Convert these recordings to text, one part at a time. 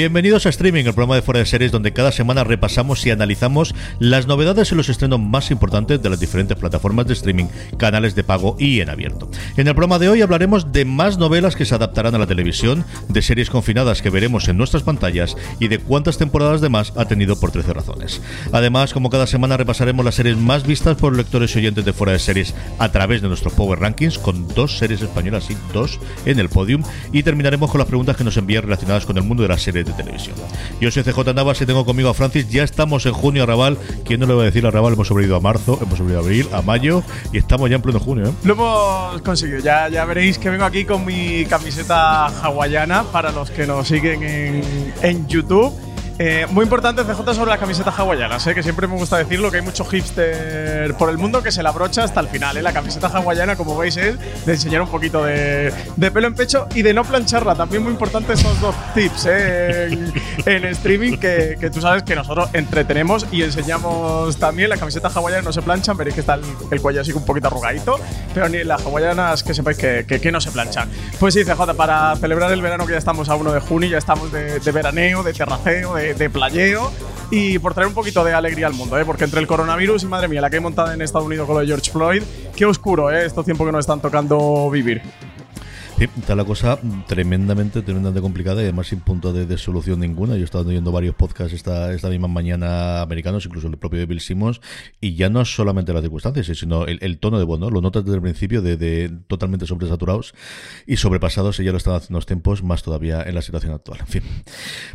Bienvenidos a Streaming, el programa de fuera de series donde cada semana repasamos y analizamos las novedades y los estrenos más importantes de las diferentes plataformas de streaming, canales de pago y en abierto. En el programa de hoy hablaremos de más novelas que se adaptarán a la televisión, de series confinadas que veremos en nuestras pantallas y de cuántas temporadas de más ha tenido por 13 razones. Además, como cada semana repasaremos las series más vistas por lectores y oyentes de fuera de series a través de nuestros Power Rankings con dos series españolas y dos en el podium y terminaremos con las preguntas que nos envían relacionadas con el mundo de las series de televisión. Yo soy CJ Navas y tengo conmigo a Francis. Ya estamos en junio, Arrabal. ¿Quién no le va a decir a Arrabal? Hemos sobrevivido a marzo, hemos sobrevivido a abril, a mayo y estamos ya en pleno junio. ¿eh? Lo hemos conseguido. Ya, ya veréis que vengo aquí con mi camiseta hawaiana para los que nos siguen en, en YouTube. Eh, muy importante, CJ, sobre las camisetas hawaianas, que siempre me gusta decirlo, que hay mucho hipster por el mundo que se la brocha hasta el final. ¿eh? La camiseta hawaiana, como veis, es de enseñar un poquito de, pelo en pecho y de no plancharla. También muy importante esos dos tips ¿eh? en, en streaming que, que tú sabes que nosotros entretenemos y enseñamos también. Las camisetas hawaianas no se planchan, veréis que está el, el cuello así un poquito arrugadito, pero ni las hawaianas que sepáis que no se planchan. Pues sí, CJ, para celebrar el verano que ya estamos a 1 de junio, ya estamos de, de veraneo, de terraceo, de, de playeo y por traer un poquito de alegría al mundo, ¿eh? porque entre el coronavirus y madre mía, la que he montado en Estados Unidos con lo de George Floyd, qué oscuro, ¿eh? estos tiempos que nos están tocando vivir. Está la cosa tremendamente, tremendamente complicada y además sin punto de, de solución ninguna. Yo he estado oyendo varios podcasts esta, esta misma mañana americanos, incluso el propio de Bill Simmons, y ya no solamente las circunstancias, sino el, el tono de voz. Lo notas desde el principio de, de totalmente sobresaturados y sobrepasados, y ya lo están haciendo los tiempos, más todavía en la situación actual. En fin,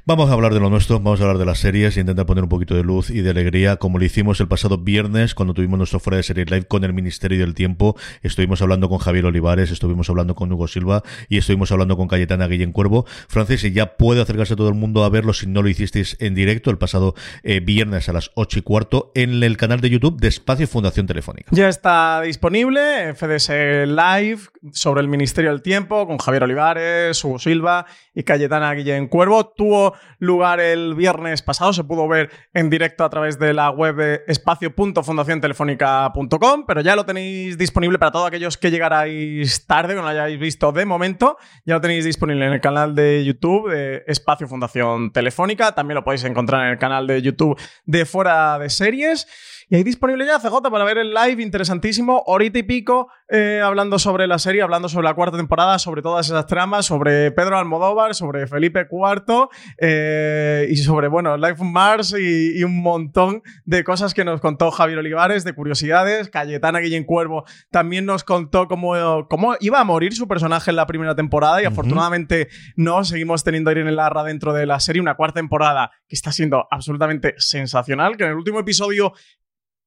vamos a hablar de lo nuestro, vamos a hablar de las series e intentar poner un poquito de luz y de alegría, como lo hicimos el pasado viernes cuando tuvimos nuestro fuera de serie live con el Ministerio del Tiempo. Estuvimos hablando con Javier Olivares, estuvimos hablando con Hugo Silva y estuvimos hablando con Cayetana Guillén Cuervo. Francis, y ya puede acercarse todo el mundo a verlo si no lo hicisteis en directo el pasado eh, viernes a las 8 y cuarto en el canal de YouTube de Espacio Fundación Telefónica. Ya está disponible FDS Live sobre el Ministerio del Tiempo con Javier Olivares, Hugo Silva y Cayetana Guillén Cuervo. Tuvo lugar el viernes pasado, se pudo ver en directo a través de la web de espacio.fundaciontelefónica.com, pero ya lo tenéis disponible para todos aquellos que llegarais tarde, que no lo hayáis visto de momento. Ya lo tenéis disponible en el canal de YouTube de Espacio Fundación Telefónica. También lo podéis encontrar en el canal de YouTube de Fuera de Series. Y ahí disponible ya CJ para ver el live interesantísimo, horita y pico, eh, hablando sobre la serie, hablando sobre la cuarta temporada, sobre todas esas tramas, sobre Pedro Almodóvar, sobre Felipe IV eh, y sobre, bueno, Life on Mars y, y, un montón de cosas que nos contó Javier Olivares, de curiosidades. Cayetana Guillén Cuervo también nos contó cómo, cómo iba a morir su personaje en la primera temporada y uh -huh. afortunadamente no, seguimos teniendo a Irene Larra dentro de la serie, una cuarta temporada que está siendo absolutamente sensacional, que en el último episodio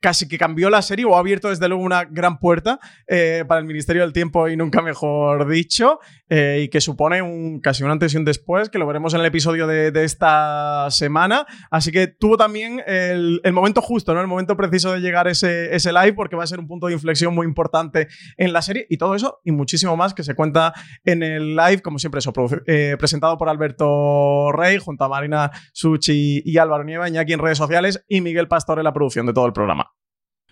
casi que cambió la serie o ha abierto desde luego una gran puerta eh, para el Ministerio del Tiempo y nunca mejor dicho eh, y que supone un casi un antes y un después que lo veremos en el episodio de, de esta semana. Así que tuvo también el, el, momento justo ¿no? el momento preciso de llegar ese, ese live porque va a ser un punto de inflexión muy importante en la serie. Y todo eso y muchísimo más que se cuenta en el live como siempre eso eh, presentado por Alberto Rey junto a Marina Suchi y Álvaro Nieva Iñaki en redes sociales y Miguel Pastor en la producción de todo el programa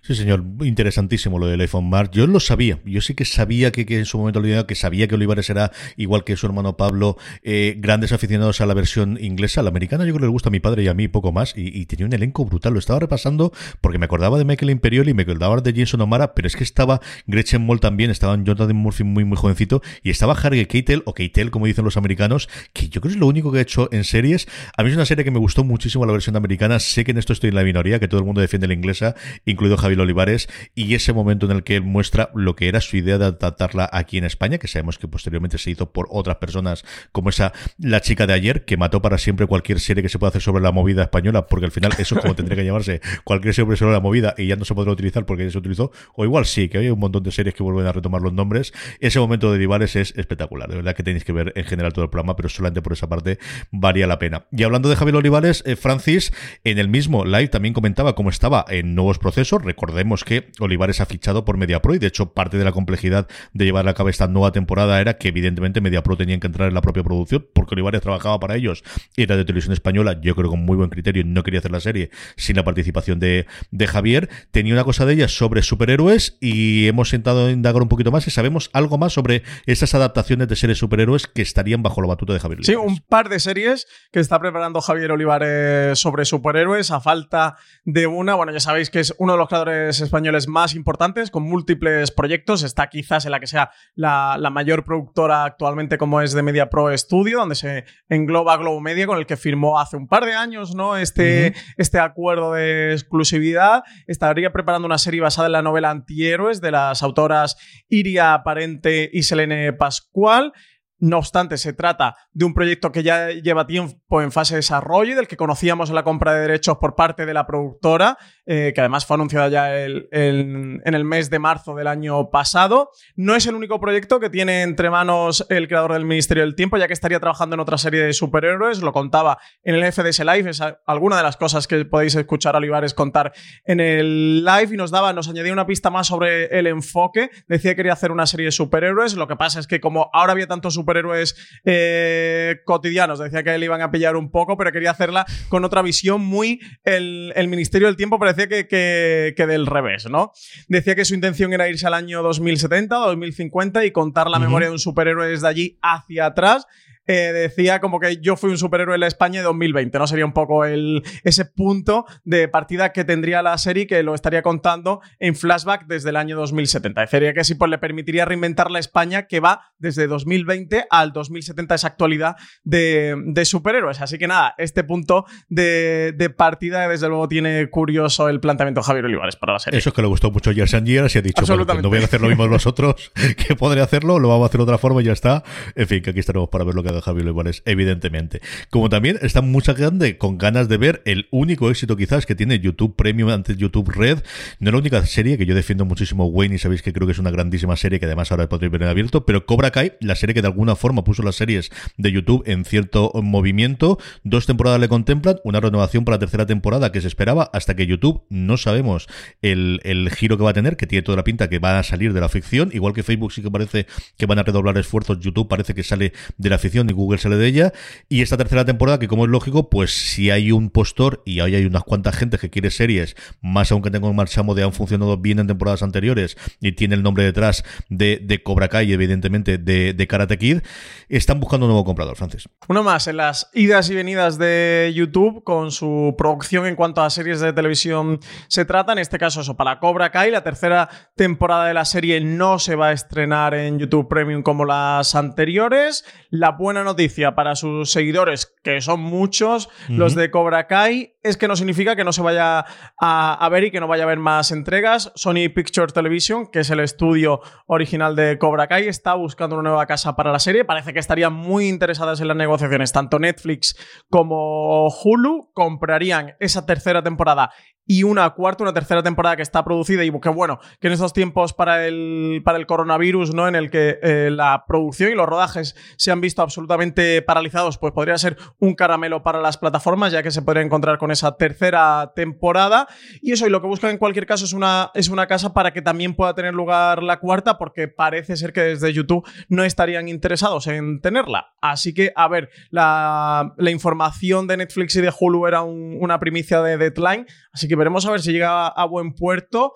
Sí, señor, interesantísimo lo del iPhone Mars. Yo lo sabía, yo sí que sabía que, que en su momento lo que sabía que Olivares era igual que su hermano Pablo, eh, grandes aficionados a la versión inglesa, la americana. Yo creo que le gusta a mi padre y a mí poco más. Y, tenía un elenco brutal. Lo estaba repasando porque me acordaba de Michael Imperioli me acordaba de Jason O'Mara, pero es que estaba Gretchen Moll también, estaba Jonathan Murphy muy, muy jovencito y estaba Harry Keitel o Keitel, como dicen los americanos, que yo creo que es lo único que ha hecho en series. A mí es una serie que me gustó muchísimo la versión americana. Sé que en esto estoy en la minoría, que todo el mundo defiende la inglesa, incluido Javier Olivares y ese momento en el que él muestra lo que era su idea de adaptarla aquí en España, que sabemos que posteriormente se hizo por otras personas, como esa La chica de ayer, que mató para siempre cualquier serie que se pueda hacer sobre la movida española, porque al final eso es como tendría que llamarse cualquier serie sobre la movida y ya no se podrá utilizar porque ya se utilizó, o igual sí, que hay un montón de series que vuelven a retomar los nombres. Ese momento de Olivares es espectacular, de verdad que tenéis que ver en general todo el programa, pero solamente por esa parte valía la pena. Y hablando de Javier Olivares, eh, Francis, en el mismo live también comentaba cómo estaba en nuevos procesos. Recordemos que Olivares ha fichado por MediaPro y de hecho parte de la complejidad de llevar a cabo esta nueva temporada era que evidentemente MediaPro tenían que entrar en la propia producción porque Olivares trabajaba para ellos y era de televisión española, yo creo con muy buen criterio, no quería hacer la serie sin la participación de, de Javier. Tenía una cosa de ella sobre superhéroes y hemos sentado a indagar un poquito más y sabemos algo más sobre esas adaptaciones de series superhéroes que estarían bajo la batuta de Javier. Sí, Olivares. un par de series que está preparando Javier Olivares sobre superhéroes a falta de una. Bueno, ya sabéis que es uno de los creadores españoles más importantes, con múltiples proyectos. Está quizás en la que sea la, la mayor productora actualmente, como es de Media Pro Studio, donde se engloba Globo Media, con el que firmó hace un par de años ¿no? este, este acuerdo de exclusividad. Estaría preparando una serie basada en la novela Antihéroes de las autoras Iria Parente y Selene Pascual. No obstante, se trata de un proyecto que ya lleva tiempo en fase de desarrollo y del que conocíamos la compra de derechos por parte de la productora, eh, que además fue anunciada ya el- en el mes de marzo del año pasado. No es el único proyecto que tiene entre manos el creador del Ministerio del Tiempo, ya que estaría trabajando en otra serie de superhéroes. Lo contaba en el FDS Live, es alguna de las cosas que podéis escuchar a Olivares contar en el live y nos daba, nos añadía una pista más sobre el enfoque. Decía que quería hacer una serie de superhéroes. Lo que pasa es que como ahora había tantos superhéroes eh, cotidianos, decía que le iban a pillar un poco, pero quería hacerla con otra visión muy el, el Ministerio del Tiempo parecía que, que- que del revés, ¿no? Decía que su intención era irse al año 2070 o 2050 y contar la memoria de un superhéroe desde allí hacia atrás. Eh, decía como que yo fui un superhéroe en la España de 2020, ¿no? Sería un poco el, ese punto de partida que tendría la serie que lo estaría contando en flashback desde el año 2070. Sería que sí, pues le permitiría reinventar la España que va desde 2020 al 2070, esa actualidad de, de superhéroes. Así que nada, este punto de, de partida desde luego tiene curioso el planteamiento de Javier Olivares para la serie. Eso es que le gustó mucho a Years and Years y ha dicho, bueno, no voy a hacer lo mismo nosotros, que podré hacerlo, lo vamos a hacer de otra forma y ya está. En fin, que aquí estaremos para ver lo que haga Javier Olivares, evidentemente. Como también está mucha gente con ganas de ver el único éxito quizás que tiene YouTube Premium antes YouTube Red. No es la única serie que yo defiendo muchísimo Wayne y sabéis que creo que es una grandísima serie que además ahora podréis ver en abierto, pero Cobra Kai, la serie que de alguna forma puso las series de YouTube en cierto movimiento. Dos temporadas le contemplan, una renovación para la tercera temporada que se esperaba hasta que YouTube no sabemos el, el giro que va a tener, que tiene toda la pinta que va a salir de la ficción, igual que Facebook sí que parece que van a redoblar esfuerzos, YouTube parece que sale de la ficción y Google sale de ella. Y esta tercera temporada, que como es lógico, pues si hay un postor y hoy hay unas cuantas gente que quiere series, más aún que tengo un marchamo de han funcionado bien en temporadas anteriores y tiene el nombre detrás de, de Cobra Kai, evidentemente de, de Karate Kid, están buscando un nuevo comprador, Francis. Uno más en las idas y venidas de YouTube con su producción en cuanto a series de televisión se trata. En este caso, eso, para Cobra Kai. La tercera temporada de la serie no se va a estrenar en YouTube Premium como las anteriores. La buena noticia para sus seguidores, que son muchos, los de Cobra Kai, es que no significa que no se vaya a, a ver y que no vaya a haber más entregas. Sony Picture Television, que es el estudio original de Cobra Kai, está buscando una nueva casa para la serie. Parece que estarían muy interesadas en las negociaciones. Tanto Netflix como Hulu comprarían esa tercera temporada y una cuarta, una tercera temporada que está producida y que bueno, que en estos tiempos para el, para el coronavirus, ¿no? En el que eh, la producción y los rodajes se han visto absolutamente paralizados, pues podría ser un caramelo para las plataformas, ya que se podría encontrar con esa tercera temporada. Y eso, y lo que buscan en cualquier caso es una, es una casa para que también pueda tener lugar la cuarta, porque parece ser que desde YouTube no estarían interesados en tenerla. Así que, a ver, la, la información de Netflix y de Hulu era un- una primicia de deadline, así que veremos a ver si llega a buen puerto.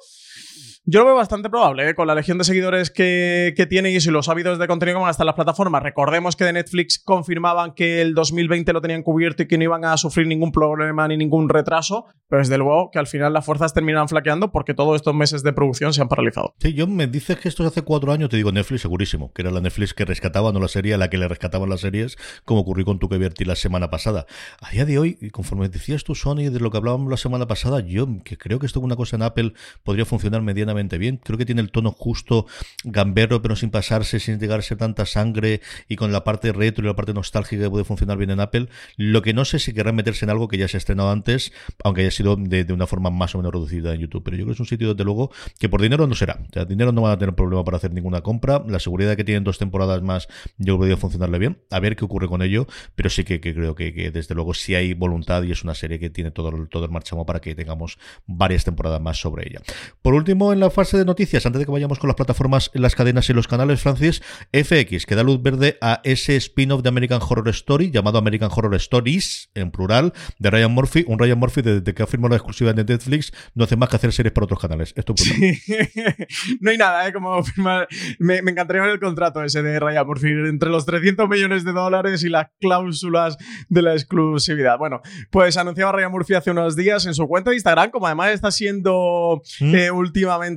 Yo lo veo bastante probable, ¿eh? con la legión de seguidores que, que tiene y si los hábitos de contenido que van a estar en las plataformas. Recordemos que de Netflix confirmaban que el 2020 lo tenían cubierto y que no iban a sufrir ningún problema ni ningún retraso, pero desde luego que al final las fuerzas terminan flaqueando porque todos estos meses de producción se han paralizado. Sí, yo me dices que esto es hace cuatro años, te digo Netflix segurísimo, que era la Netflix que rescataba, no la serie a la que le rescataban las series, como ocurrió con Tu que la semana pasada. A día de hoy, y conforme decías tú, Sony, de lo que hablábamos la semana pasada, yo que creo que esto es una cosa en Apple podría funcionar medianamente bien. Creo que tiene el tono justo, gamberro, pero sin pasarse, sin llegar a ser tanta sangre y con la parte retro y la parte nostálgica que puede funcionar bien en Apple. Lo que no sé si querrán meterse en algo que ya se ha estrenado antes, aunque haya sido de, una forma más o menos reducida en YouTube. Pero yo creo que es un sitio, desde luego, que por dinero no será. Dinero no van a tener problema para hacer ninguna compra. La seguridad que tienen dos temporadas más, yo creo que funcionarle bien. A ver qué ocurre con ello, pero sí que, creo que, desde luego sí hay voluntad y es una serie que tiene todo, todo el marchamo para que tengamos varias temporadas más sobre ella. Por último, en la fase de noticias, antes de que vayamos con las plataformas, las cadenas y los canales, Francis, FX, que da luz verde a ese spin-off de American Horror Story, llamado American Horror Stories, en plural, de Ryan Murphy. Un Ryan Murphy, desde que ha firmado la exclusiva de Netflix, no hace más que hacer series para otros canales. Esto es brutal. no hay nada, ¿eh? Como firmar. Me, me encantaría ver el contrato ese de Ryan Murphy entre los 300 millones de dólares y las cláusulas de la exclusividad. Bueno, pues anunciaba Ryan Murphy hace unos días en su cuenta de Instagram, como además está siendo ¿Mm? eh, últimamente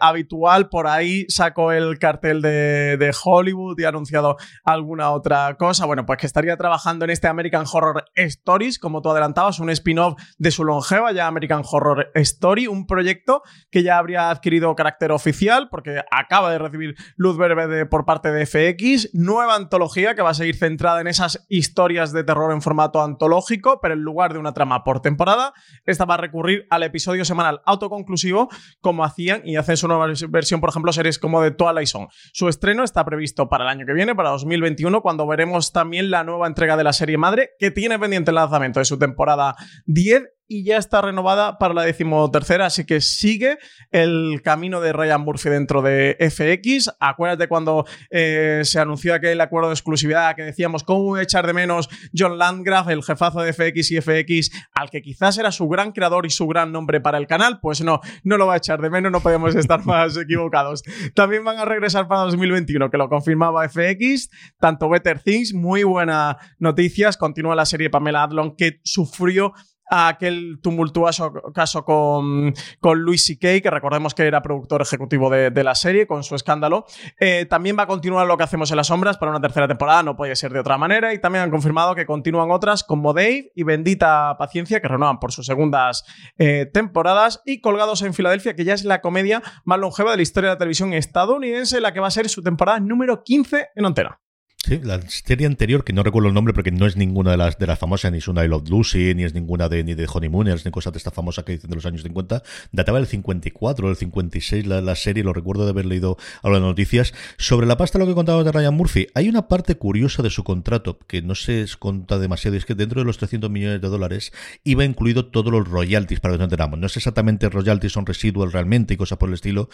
habitual, por ahí sacó el cartel de, de Hollywood y ha anunciado alguna otra cosa. Bueno, pues que estaría trabajando en este American Horror Stories, como tú adelantabas, un spin-off de su longeva ya American Horror Story, un proyecto que ya habría adquirido carácter oficial porque acaba de recibir luz verde por parte de FX, nueva antología que va a seguir centrada en esas historias de terror en formato antológico, pero en lugar de una trama por temporada, esta va a recurrir al episodio semanal autoconclusivo como hacían y hacen su nueva versión, por ejemplo, series como The Twilight Zone. Su estreno está previsto para el año que viene, para 2021, cuando veremos también la nueva entrega de la serie madre que tiene pendiente el lanzamiento de su temporada 10 y ya está renovada para la decimotercera, así que sigue el camino de Ryan Murphy dentro de FX. Acuérdate cuando eh, se anunció aquel acuerdo de exclusividad que decíamos cómo echar de menos John Landgraf, el jefazo de FX y FX, al que quizás era su gran creador y su gran nombre para el canal, pues no, no lo va a echar de menos, no podemos estar más equivocados. También van a regresar para 2021, que lo confirmaba FX, tanto Better Things, muy buenas noticias, continúa la serie Pamela Adlon que sufrió a aquel tumultuoso caso con, con Louis C.K., que recordemos que era productor ejecutivo de, de la serie, con su escándalo. Eh, también va a continuar lo que hacemos en las sombras para una tercera temporada, no puede ser de otra manera. Y también han confirmado que continúan otras como Dave y Bendita Paciencia, que renuevan por sus segundas eh, temporadas. Y Colgados en Filadelfia, que ya es la comedia más longeva de la historia de la televisión estadounidense, la que va a ser su temporada número 15 en Antena. Sí, la serie anterior, que no recuerdo el nombre porque no es ninguna de las de las famosas, ni es una I Love Lucy, ni es ninguna de ni de Honeymooners, ni cosas de esta famosa que dicen de los años 50, databa del 54, del 56 la, la serie, lo recuerdo de haber leído algo de noticias. Sobre la pasta, lo que contaba de Ryan Murphy, hay una parte curiosa de su contrato que no se conta demasiado, y es que dentro de los 300 millones de dólares iba incluido todos los royalties, para que nos enteramos. No es exactamente royalties, son residual realmente y cosas por el estilo,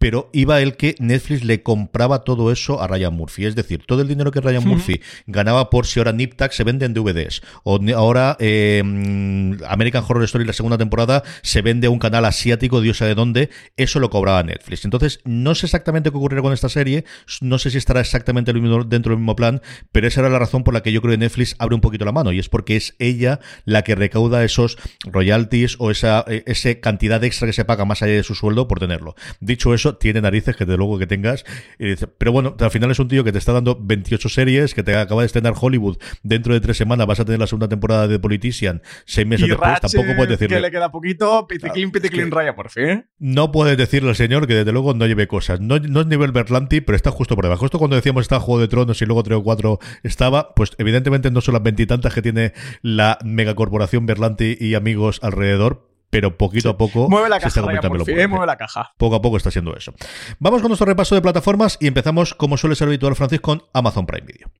pero iba el que Netflix le compraba todo eso a Ryan Murphy. Es decir, todo el dinero que Ryan Murphy ganaba por si ahora Niptak se vende en DVDs o ahora eh, American Horror Story la segunda temporada se vende a un canal asiático, Dios sabe dónde, eso lo cobraba Netflix. Entonces, no sé exactamente qué ocurrirá con esta serie, no sé si estará exactamente dentro del mismo plan, pero esa era la razón por la que yo creo que Netflix abre un poquito la mano y es porque es ella la que recauda esos royalties o esa, eh, esa cantidad extra que se paga más allá de su sueldo por tenerlo. Dicho eso, tiene narices que desde luego que tengas. Y dice, pero bueno, al final es un tío que te está dando 28 series, que te acaba de estrenar Hollywood. Dentro de tres semanas vas a tener la segunda temporada de Politician. Seis meses Y después, Ratchet, tampoco puedes que le decirle. queda poquito, piticlin, piticlin, que- Ryan Murphy. ¿eh? No puedes decirle al señor que desde luego no lleve cosas. No, no es nivel Berlanti, pero está justo por debajo. Esto cuando decíamos está Juego de Tronos y luego tres o cuatro estaba, pues evidentemente no son las veintitantas que tiene la megacorporación Berlanti y amigos alrededor, pero poquito a poco Mueve la se está caja, Ryan convirtiendo en. ¿eh? mueve la caja. Poco a poco está siendo eso. Vamos con nuestro repaso de plataformas y empezamos, como suele ser habitual, Francis, con Amazon Prime Video.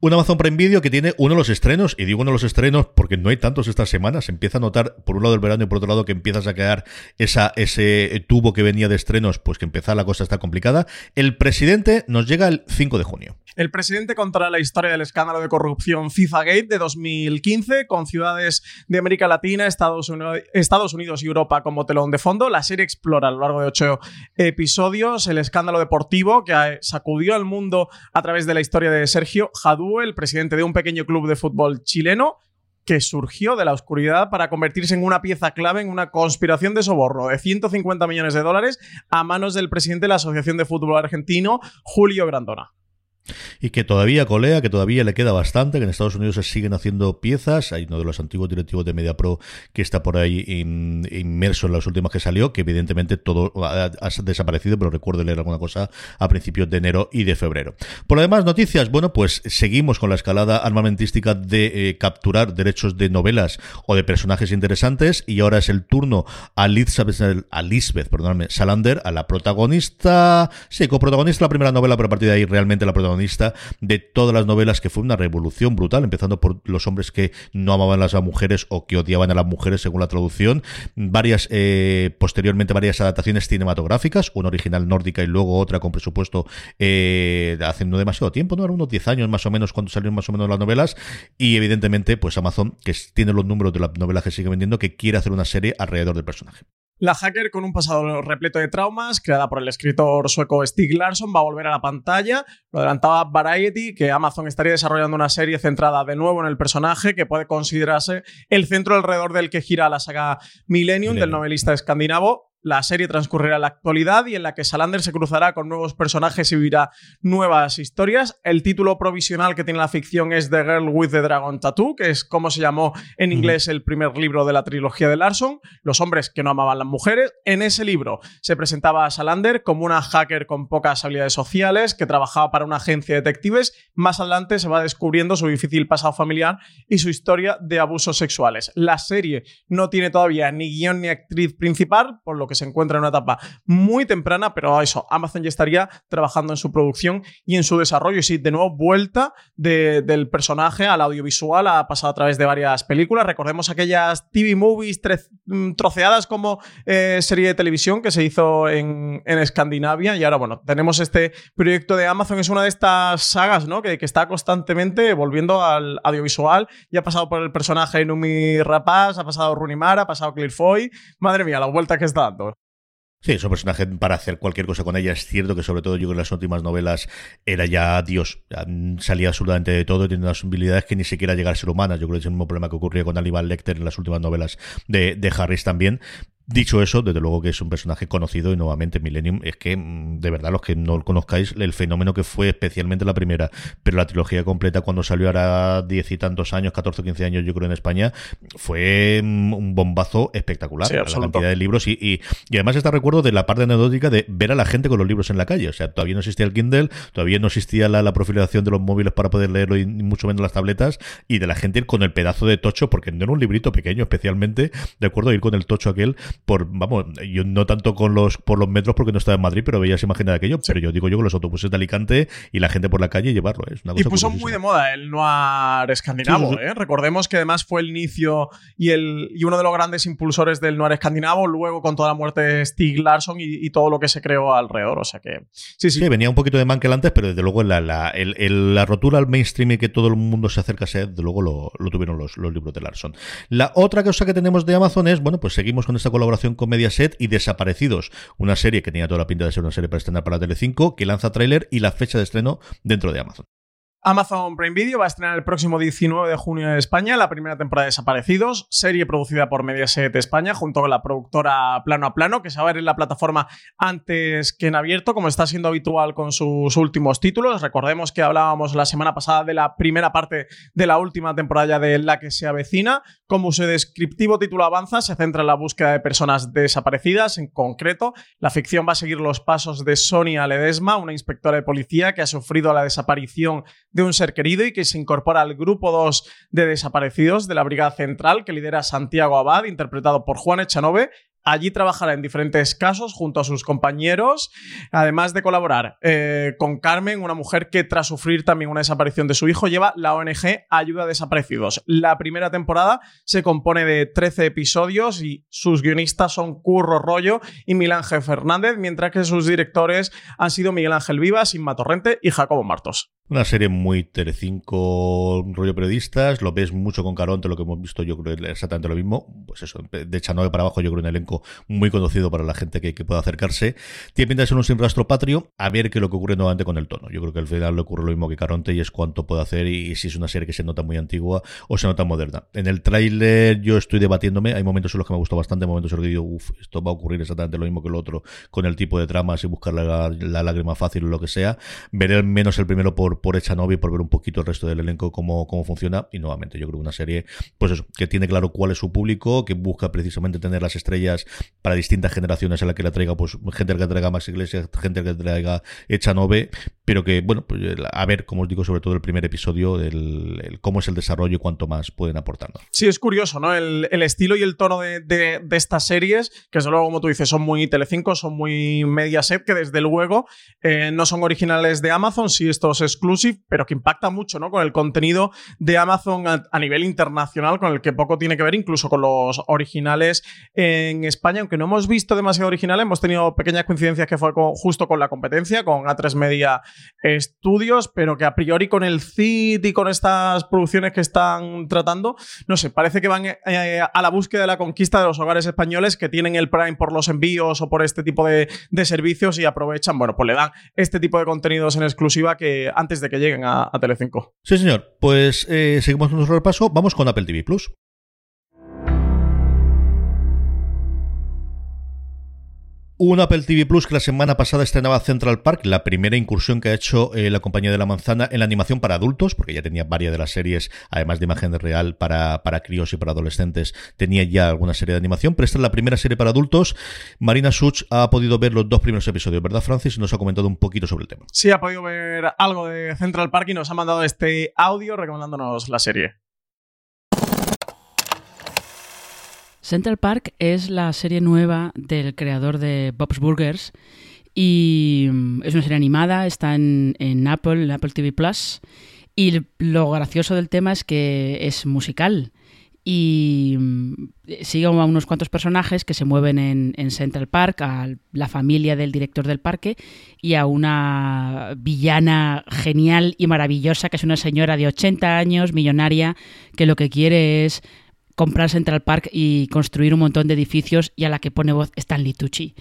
Un Amazon Prime Video que tiene uno de los estrenos, y digo uno de los estrenos porque no hay tantos estas semanas, se empieza a notar por un lado el verano y por otro lado que empiezas a quedar esa, ese tubo que venía de estrenos, pues que empezar la cosa está complicada. El presidente nos llega el 5 de junio. El presidente contará la historia del escándalo de corrupción FIFA Gate de 2015 con ciudades de América Latina, Estados Unidos, y Europa como telón de fondo. La serie explora a lo largo de ocho episodios el escándalo deportivo que sacudió al mundo a través de la historia de Sergio Jadú el presidente de un pequeño club de fútbol chileno, que surgió de la oscuridad para convertirse en una pieza clave en una conspiración de soborno de 150 millones de dólares a manos del presidente de la Asociación de Fútbol Argentino, Julio Grandona y que todavía colea, que todavía le queda bastante, que en Estados Unidos se siguen haciendo piezas. Hay uno de los antiguos directivos de MediaPro que está por ahí inmerso en las últimas que salió, que evidentemente todo ha, desaparecido, pero recuerdo leer alguna cosa a principios de enero y de febrero. Por lo demás, noticias, bueno, pues seguimos con la escalada armamentística de eh, capturar derechos de novelas o de personajes interesantes y ahora es el turno a a Lisbeth perdóname, Salander, a la protagonista, sí, coprotagonista la primera novela, pero a partir de ahí realmente la protagonista de todas las novelas, que fue una revolución brutal, empezando por los hombres que no amaban a las mujeres o que odiaban a las mujeres, según la traducción. Varias, eh, posteriormente, varias adaptaciones cinematográficas, una original nórdica y luego otra con presupuesto eh, hace no demasiado tiempo, ¿no? Eran unos 10 años más o menos cuando salieron más o menos las novelas. Y evidentemente, pues Amazon, que tiene los números de las novelas que sigue vendiendo, que quiere hacer una serie alrededor del personaje. La hacker, con un pasado repleto de traumas, creada por el escritor sueco Stig Larsson, va a volver a la pantalla. Lo adelantaba Variety, que Amazon estaría desarrollando una serie centrada de nuevo en el personaje, que puede considerarse el centro alrededor del que gira la saga Millennium, del novelista escandinavo. La serie transcurrirá en la actualidad y en la que Salander se cruzará con nuevos personajes y vivirá nuevas historias. El título provisional que tiene la ficción es The Girl with the Dragon Tattoo, que es como se llamó en inglés el primer libro de la trilogía de Larson, Los hombres que no amaban las mujeres. En ese libro se presentaba a Salander como una hacker con pocas habilidades sociales que trabajaba para una agencia de detectives. Más adelante se va descubriendo su difícil pasado familiar y su historia de abusos sexuales. La serie no tiene todavía ni guion ni actriz principal, por lo que se encuentra en una etapa muy temprana, pero eso, Amazon ya estaría trabajando en su producción y en su desarrollo. Y sí, de nuevo, vuelta del personaje al audiovisual, ha pasado a través de varias películas. Recordemos aquellas TV movies mm, troceadas como eh, serie de televisión que se hizo en, Escandinavia. Y ahora, bueno, tenemos este proyecto de Amazon, es una de estas sagas, ¿no? Que, está constantemente volviendo al audiovisual. Ya ha pasado por el personaje Numi Rapaz, ha pasado Runimar, ha pasado Clear Foy. Madre mía, la vuelta que está dando. Sí, es un personaje para hacer cualquier cosa con ella. Es cierto que sobre todo yo creo que en las últimas novelas era ya Dios. salía absolutamente de todo y tiene unas habilidades que ni siquiera llegar a ser humanas. Yo creo que es el mismo problema que ocurría con Aníbal Lecter en las últimas novelas de, de Harris también. Dicho eso, desde luego que es un personaje conocido y nuevamente Millennium es que, mm, de verdad, los que no lo conozcáis, el fenómeno que fue especialmente la primera, pero la trilogía completa cuando salió ahora diez y tantos años, 14 o 15 años yo creo en España, fue mm, un bombazo espectacular. la cantidad de libros y, y, además está recuerdo de la parte anecdótica de ver a la gente con los libros en la calle. O sea, todavía no existía el Kindle, todavía no existía la, la profilación de los móviles para poder leerlo y mucho menos las tabletas y de la gente con el pedazo de tocho, porque no era un librito pequeño especialmente, de acuerdo, ir con el tocho aquel por, vamos, yo no tanto con los por los metros porque no estaba en Madrid, pero veías imágenes de aquello, pero yo digo yo con los autobuses de Alicante y la gente por la calle llevarlo, es una cosa Y puso muy de moda el noir escandinavo, ¿eh? Recordemos que además fue el inicio y, el, y uno de los grandes impulsores del noir escandinavo, luego con toda la muerte de Stig Larsson y, todo lo que se creó alrededor, o sea que... Sí, sí. venía un poquito de Mankel antes, pero desde luego la, la, la rotura al mainstream y que todo el mundo se acerca a ser, desde luego lo, lo tuvieron los, los libros de Larsson. La otra cosa que tenemos de Amazon es, bueno, pues seguimos con esta colaboración con Mediaset y Desaparecidos, una serie que tenía toda la pinta de ser una serie para estrenar para Telecinco, que lanza tráiler y la fecha de estreno dentro de Amazon. Amazon Prime Video va a estrenar el próximo 19 de junio en España la primera temporada de Desaparecidos, serie producida por Mediaset España junto con la productora Plano a Plano, que se va a ver en la plataforma antes que en abierto, como está siendo habitual con sus últimos títulos. Recordemos que hablábamos la semana pasada de la primera parte de la última temporada de La que se avecina. Como su descriptivo título avanza, se centra en la búsqueda de personas desaparecidas. En concreto, la ficción va a seguir los pasos de Sonia Ledesma, una inspectora de policía que ha sufrido la desaparición de un ser querido y que se incorpora al grupo 2 de desaparecidos de la Brigada Central que lidera Santiago Abad, interpretado por Juan Echanove, Allí trabajará en diferentes casos junto a sus compañeros, además de colaborar eh, con Carmen, una mujer que tras sufrir también una desaparición de su hijo lleva la ONG Ayuda a Desaparecidos. La primera temporada se compone de 13 episodios y sus guionistas son Curro Rollo y Ángel Fernández, mientras que sus directores han sido Miguel Ángel Vivas, Inma Torrente y Jacobo Martos. Una serie muy Telecinco, rollo periodistas, lo ves mucho con Caronte, lo que hemos visto yo creo exactamente lo mismo, pues eso, de Chanove para abajo yo creo un elenco muy conocido para la gente que, que pueda acercarse. Tiene pinta de ser un sin rastro patrio, a ver qué es lo que ocurre nuevamente con el tono. Yo creo que al final le ocurre lo mismo que Caronte y es cuánto puede hacer y, si es una serie que se nota muy antigua o se nota moderna. En el tráiler yo estoy debatiéndome, hay momentos en los que me gustó bastante, momentos en los que digo, uff, esto va a ocurrir exactamente lo mismo que el otro con el tipo de tramas y buscar la, la lágrima fácil o lo que sea. Veré menos el primero por, por Echanovi, por ver un poquito el resto del elenco cómo, cómo funciona. Y nuevamente, yo creo que una serie, pues eso, que tiene claro cuál es su público, que busca precisamente tener las estrellas para distintas generaciones a la que la traiga, pues gente que traiga Max Iglesias, gente que traiga Echanove, pero que, bueno, pues a ver, como os digo, sobre todo el primer episodio, el cómo es el desarrollo y cuánto más pueden aportarnos. Sí, es curioso, ¿no? El, estilo y el tono de, de, estas series, que desde luego, como tú dices, son muy Telecinco, son muy Mediaset, que desde luego eh, no son originales de Amazon, sí, esto es exclusive, pero que impacta mucho, ¿no? Con el contenido de Amazon a, nivel internacional, con el que poco tiene que ver incluso con los originales en España, aunque no hemos visto demasiado originales, hemos tenido pequeñas coincidencias que fue justo con la competencia, con A3 Media Studios, pero que a priori con el CIT y con estas producciones que están tratando, no sé, parece que van eh, a la búsqueda de la conquista de los hogares españoles que tienen el Prime por los envíos o por este tipo de, de servicios y aprovechan, bueno, pues le dan este tipo de contenidos en exclusiva que antes de que lleguen a, a Telecinco. Sí, señor. Pues eh, seguimos nuestro repaso. Vamos con Apple TV Plus. Un Apple TV Plus que la semana pasada estrenaba Central Park, la primera incursión que ha hecho eh, la compañía de la manzana en la animación para adultos, porque ya tenía varias de las series, además de imagen real para, para críos y para adolescentes, tenía ya alguna serie de animación, pero esta es la primera serie para adultos. Marina Such ha podido ver los dos primeros episodios, ¿verdad, Francis? Nos ha comentado un poquito sobre el tema. Sí, ha podido ver algo de Central Park y nos ha mandado este audio recomendándonos la serie. Central Park es la serie nueva del creador de Bob's Burgers y es una serie animada, está en, en Apple, en Apple TV Plus. Y lo gracioso del tema es que es musical y sigue a unos cuantos personajes que se mueven en, en, Central Park, a la familia del director del parque y a una villana genial y maravillosa que es una señora de 80 años, millonaria, que lo que quiere es comprar Central Park y construir un montón de edificios y a la que pone voz Stanley Tucci.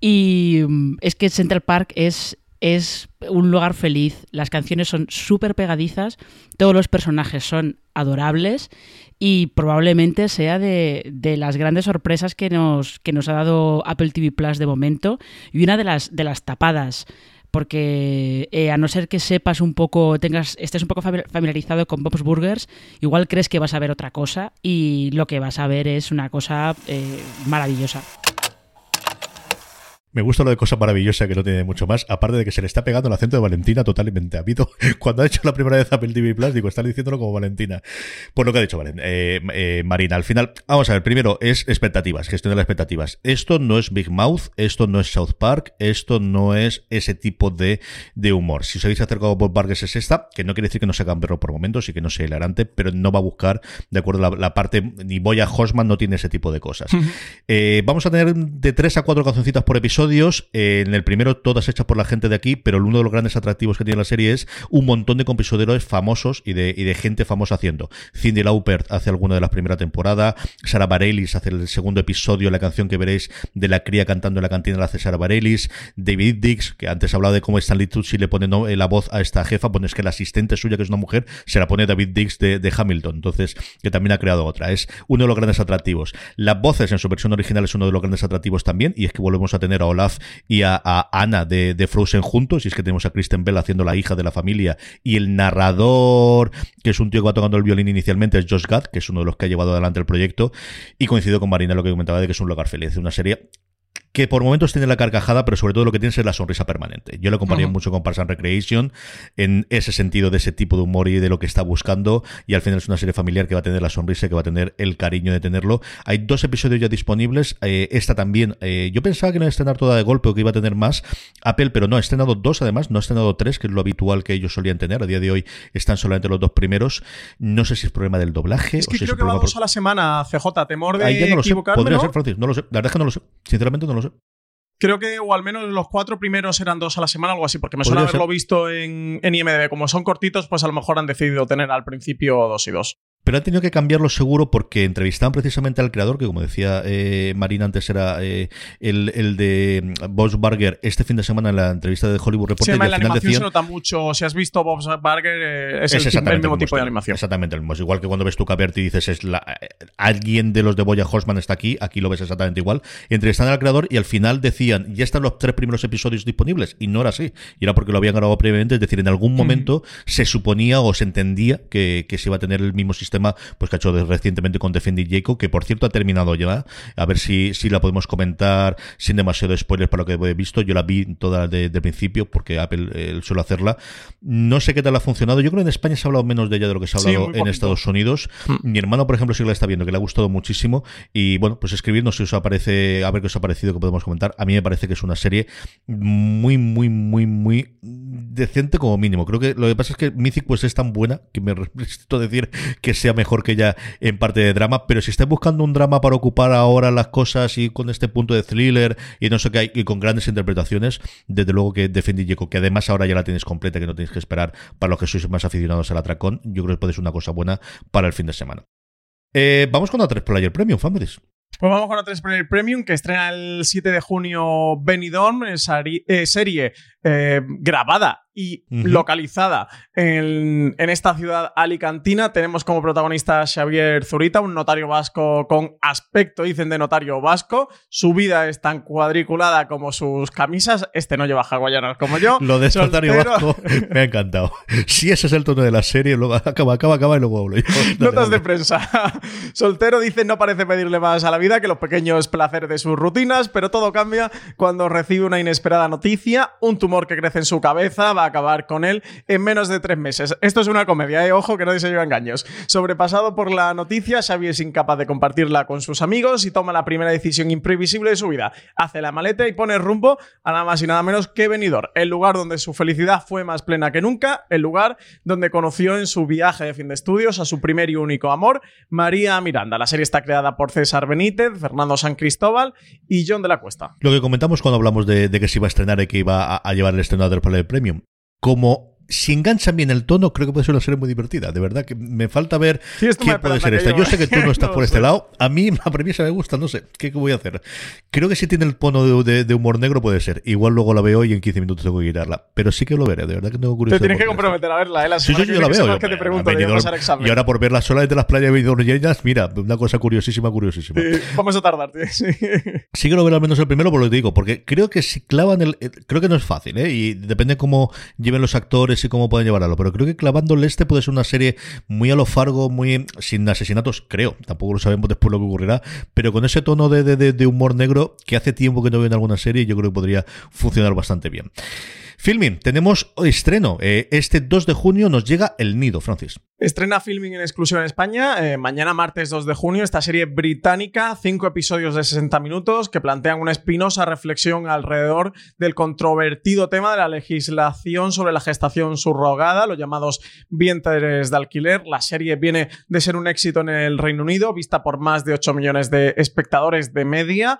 Y es que Central Park es, es un lugar feliz, las canciones son súper pegadizas, todos los personajes son adorables y probablemente sea de, de, las grandes sorpresas que nos, que nos ha dado Apple TV Plus de momento y una de las, de las tapadas porque eh, a no ser que sepas un poco, tengas, estés un poco familiarizado con Bob's Burgers, igual crees que vas a ver otra cosa y lo que vas a ver es una cosa eh, maravillosa. Me gusta lo de cosa maravillosa que no tiene mucho más, aparte de que se le está pegando el acento de Valentina totalmente. Habito, cuando ha hecho la primera vez Apple TV Plus, digo, está diciéndolo como Valentina. Por lo que ha dicho Valen, eh, eh, Marina, al final, vamos a ver, primero es expectativas, gestión de las expectativas. Esto no es Big Mouth, esto no es South Park, esto no es ese tipo de, de humor. Si os habéis acercado a Bob Vargas es esta, que no quiere decir que no se hagan perro por momentos y que no sea hilarante, pero no va a buscar, de acuerdo, la, la parte, ni Boya Horseman no tiene ese tipo de cosas. eh, vamos a tener de 3 a 4 cancioncitas por episodio en el primero todas hechas por la gente de aquí, pero uno de los grandes atractivos que tiene la serie es un montón de compositores famosos y de, y de gente famosa haciendo. Cindy Lauper hace alguna de las primeras temporadas, Sara Bareilles hace el segundo episodio, la canción que veréis de la cría cantando en la cantina la hace Sara Bareilles, David Dix, que antes hablaba de cómo Stanley Tucci le pone no, la voz a esta jefa, pues es que la asistente suya, que es una mujer, se la pone David Dix de, de Hamilton, entonces, que también ha creado otra. Es uno de los grandes atractivos. Las voces en su versión original es uno de los grandes atractivos también, y es que volvemos a tener a Y a, a Ana de, de, Frozen juntos, y es que tenemos a Kristen Bell haciendo la hija de la familia, y el narrador, que es un tío que va tocando el violín inicialmente, es Josh Gad, que es uno de los que ha llevado adelante el proyecto, y coincido con Marina lo que comentaba de que es un lugar feliz, una serie que por momentos tiene la carcajada, pero sobre todo lo que tiene es la sonrisa permanente. Yo lo compararía mucho con Parks and Recreation en ese sentido de ese tipo de humor y de lo que está buscando. Y al final es una serie familiar que va a tener la sonrisa, que va a tener el cariño de tenerlo. Hay dos episodios ya disponibles. eh, esta también. eh, yo pensaba que no iba a estrenar toda de golpe o que iba a tener más Apple, pero no, ha estrenado dos además, no ha estrenado tres, que es lo habitual que ellos solían tener. A día de hoy están solamente los dos primeros. No sé si es problema del doblaje Es o que si es creo que va dos por- a la semana, CJ. Temor de Ahí ya no lo sé. equivocarme, Podría ¿no? ser, Francis. No lo sé. La verdad es que no lo sé. Sinceramente no lo sé. Creo que, o al menos los cuatro primeros eran dos a la semana, algo así, porque me suena ser. haberlo visto en, en IMDb. Como son cortitos, pues a lo mejor han decidido tener al principio dos y dos. Pero han tenido que cambiarlo seguro porque entrevistaban precisamente al creador, que como decía eh, Marina antes era eh, el, el de Boss Burger, este fin de semana en la entrevista de Hollywood Sí, Reporter, y además, al la final animación se decían... nota mucho. Si has visto Bob's Burger, eh, es, el, Es tipo- el exactamente mismo tipo de animación. Exactamente el mismo. Es igual que cuando ves tu Caberti y dices, es la, eh, alguien de los de Boya Horseman está aquí, aquí lo ves exactamente igual. Entrevistan al creador y al final decían, ya están los tres primeros episodios disponibles. Y no era así. Y era porque lo habían grabado previamente. Es decir, en algún momento se suponía o se entendía que, que se iba a tener el mismo sistema pues que ha hecho recientemente con Defend y Jacob, que por cierto ha terminado ya. A ver si, si la podemos comentar sin demasiado spoiler para lo que he visto. Yo la vi toda de, de principio porque Apple eh, suele hacerla. No sé qué tal ha funcionado. Yo creo que en España se ha hablado menos de ella de lo que se ha Sí, hablado muy en. Estados Unidos. Mm. Mi hermano, por ejemplo, sí que la está viendo, que le ha gustado muchísimo. Y bueno, pues escribirnos si os aparece, a ver qué os ha parecido, que podemos comentar. A mí me parece que es una serie muy, muy, muy, muy decente como mínimo. Creo que lo que pasa es que Mythic pues es tan buena que me resisto a decir que sea mejor que ella en parte de drama, pero si estáis buscando un drama para ocupar ahora las cosas y con este punto de thriller y no sé qué y con grandes interpretaciones, desde luego que Defendi Jeco, que además ahora ya la tenéis completa, que no tenéis que esperar para los que sois más aficionados al atracón, yo creo que puede ser una cosa buena para el fin de semana. Eh, vamos con la 3 Player Premium, families. Pues vamos con la 3 Player Premium, que estrena el 7 de junio Benidorm, eh, serie eh, grabada y Ujú. localizada en, en esta ciudad alicantina. Tenemos como protagonista a Xavier Zurita, un notario vasco con aspecto, dicen, de notario vasco. Su vida es tan cuadriculada como sus camisas. Este no lleva hawaianas como yo. Lo de notario Soltero. vasco me ha encantado. Si ese es el tono de la serie, luego acaba, acaba, acaba y luego hablo Notas de prensa. Soltero dice no parece pedirle más a la vida que los pequeños placeres de sus rutinas, pero todo cambia cuando recibe una inesperada noticia. Un tumor que crece en su cabeza va a acabar con él en menos de tres meses. Esto es una comedia, ¿eh? ojo que nadie se lleva engaños. Sobrepasado por la noticia, Xavi es incapaz de compartirla con sus amigos y toma la primera decisión imprevisible de su vida. Hace la maleta y pone rumbo a nada más y nada menos que Benidorm, el lugar donde su felicidad fue más plena que nunca, el lugar donde conoció en su viaje de fin de estudios a su primer y único amor, María Miranda. La serie está creada por César Benítez, Fernando San Cristóbal y John de la Cuesta. Lo que comentamos cuando hablamos de, que se iba a estrenar y que iba a llevar el estreno del Player Premium. Como si enganchan bien el tono, creo que puede ser una serie muy divertida. De verdad que me falta ver Sí, me puede ser esta. yo- Yo sé que tú no estás no por este sé. lado. A mí la premisa me gusta, no sé. ¿Qué, qué voy a hacer? Creo que si tiene el tono de, de- de humor negro puede ser. Igual luego la veo y en 15 minutos tengo que quitarla. Pero sí que lo veré, de verdad que tengo Te curiosidad. tienes que ver comprometer a verla, ¿eh? La Sí, que yo la veo. semanas que te Yo- pregunto, de y ahora por verla sola desde las playas de Benidorm mira, una cosa curiosísima, curiosísima. Sí, vamos a tardar, tío. Sí. Sí que lo veré al menos el primero por lo que te digo, porque creo que si clavan el... Creo que no es fácil, ¿eh? Y depende cómo lleven los actores y cómo pueden llevarlo, pero creo que clavándole este puede ser una serie muy a lo Fargo, muy sin asesinatos, creo, tampoco lo sabemos después lo que ocurrirá, pero con ese tono de, de- de- de humor negro que hace tiempo que no veo en alguna serie, yo creo que podría funcionar bastante bien. Filming, tenemos estreno. Eh, este 2 de junio nos llega El Nido, Francis. Estrena Filming en exclusiva en España eh, mañana martes 2 de junio esta serie británica, cinco episodios de 60 minutos que plantean una espinosa reflexión alrededor del controvertido tema de la legislación sobre la gestación subrogada, los llamados vientres de alquiler. La serie viene de ser un éxito en el Reino Unido, vista por más de 8 millones de espectadores de media.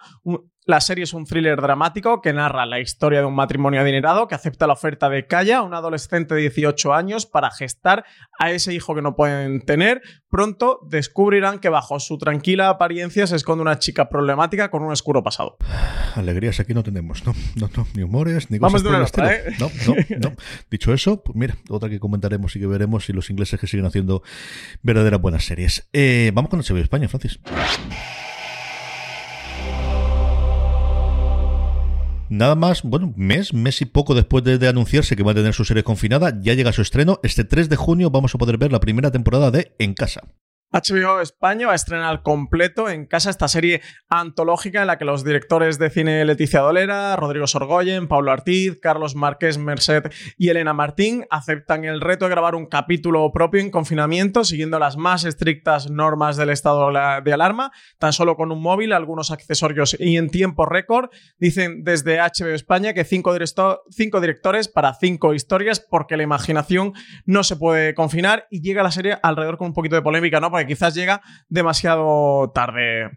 La serie es un thriller dramático que narra la historia de un matrimonio adinerado que acepta la oferta de Kaya, un adolescente de 18 años, para gestar a ese hijo que no pueden tener. Pronto descubrirán que bajo su tranquila apariencia se esconde una chica problemática con un oscuro pasado. Alegrías aquí no tenemos, no, no, no, ni humores, ni Vamos cosas de una estilo. No, no, no. Dicho eso, pues mira, otra que comentaremos y que veremos y los ingleses que siguen haciendo verdaderas buenas series. Eh, vamos con HBO España, Francis. Nada más, bueno, mes, mes y poco después de, anunciarse que va a tener su serie confinada, ya llega su estreno. Este 3 de junio vamos a poder ver la primera temporada de En Casa. HBO España va a estrenar completo en casa esta serie antológica en la que los directores de cine Leticia Dolera, Rodrigo Sorgoyen, Pablo Artiz, Carlos Márquez Merced y Elena Martín aceptan el reto de grabar un capítulo propio en confinamiento siguiendo las más estrictas normas del estado de alarma, tan solo con un móvil, algunos accesorios y en tiempo récord. Dicen desde HBO España que cinco, cinco directores para cinco historias porque la imaginación no se puede confinar y llega la serie alrededor con un poquito de polémica, ¿no? Quizás llega demasiado tarde.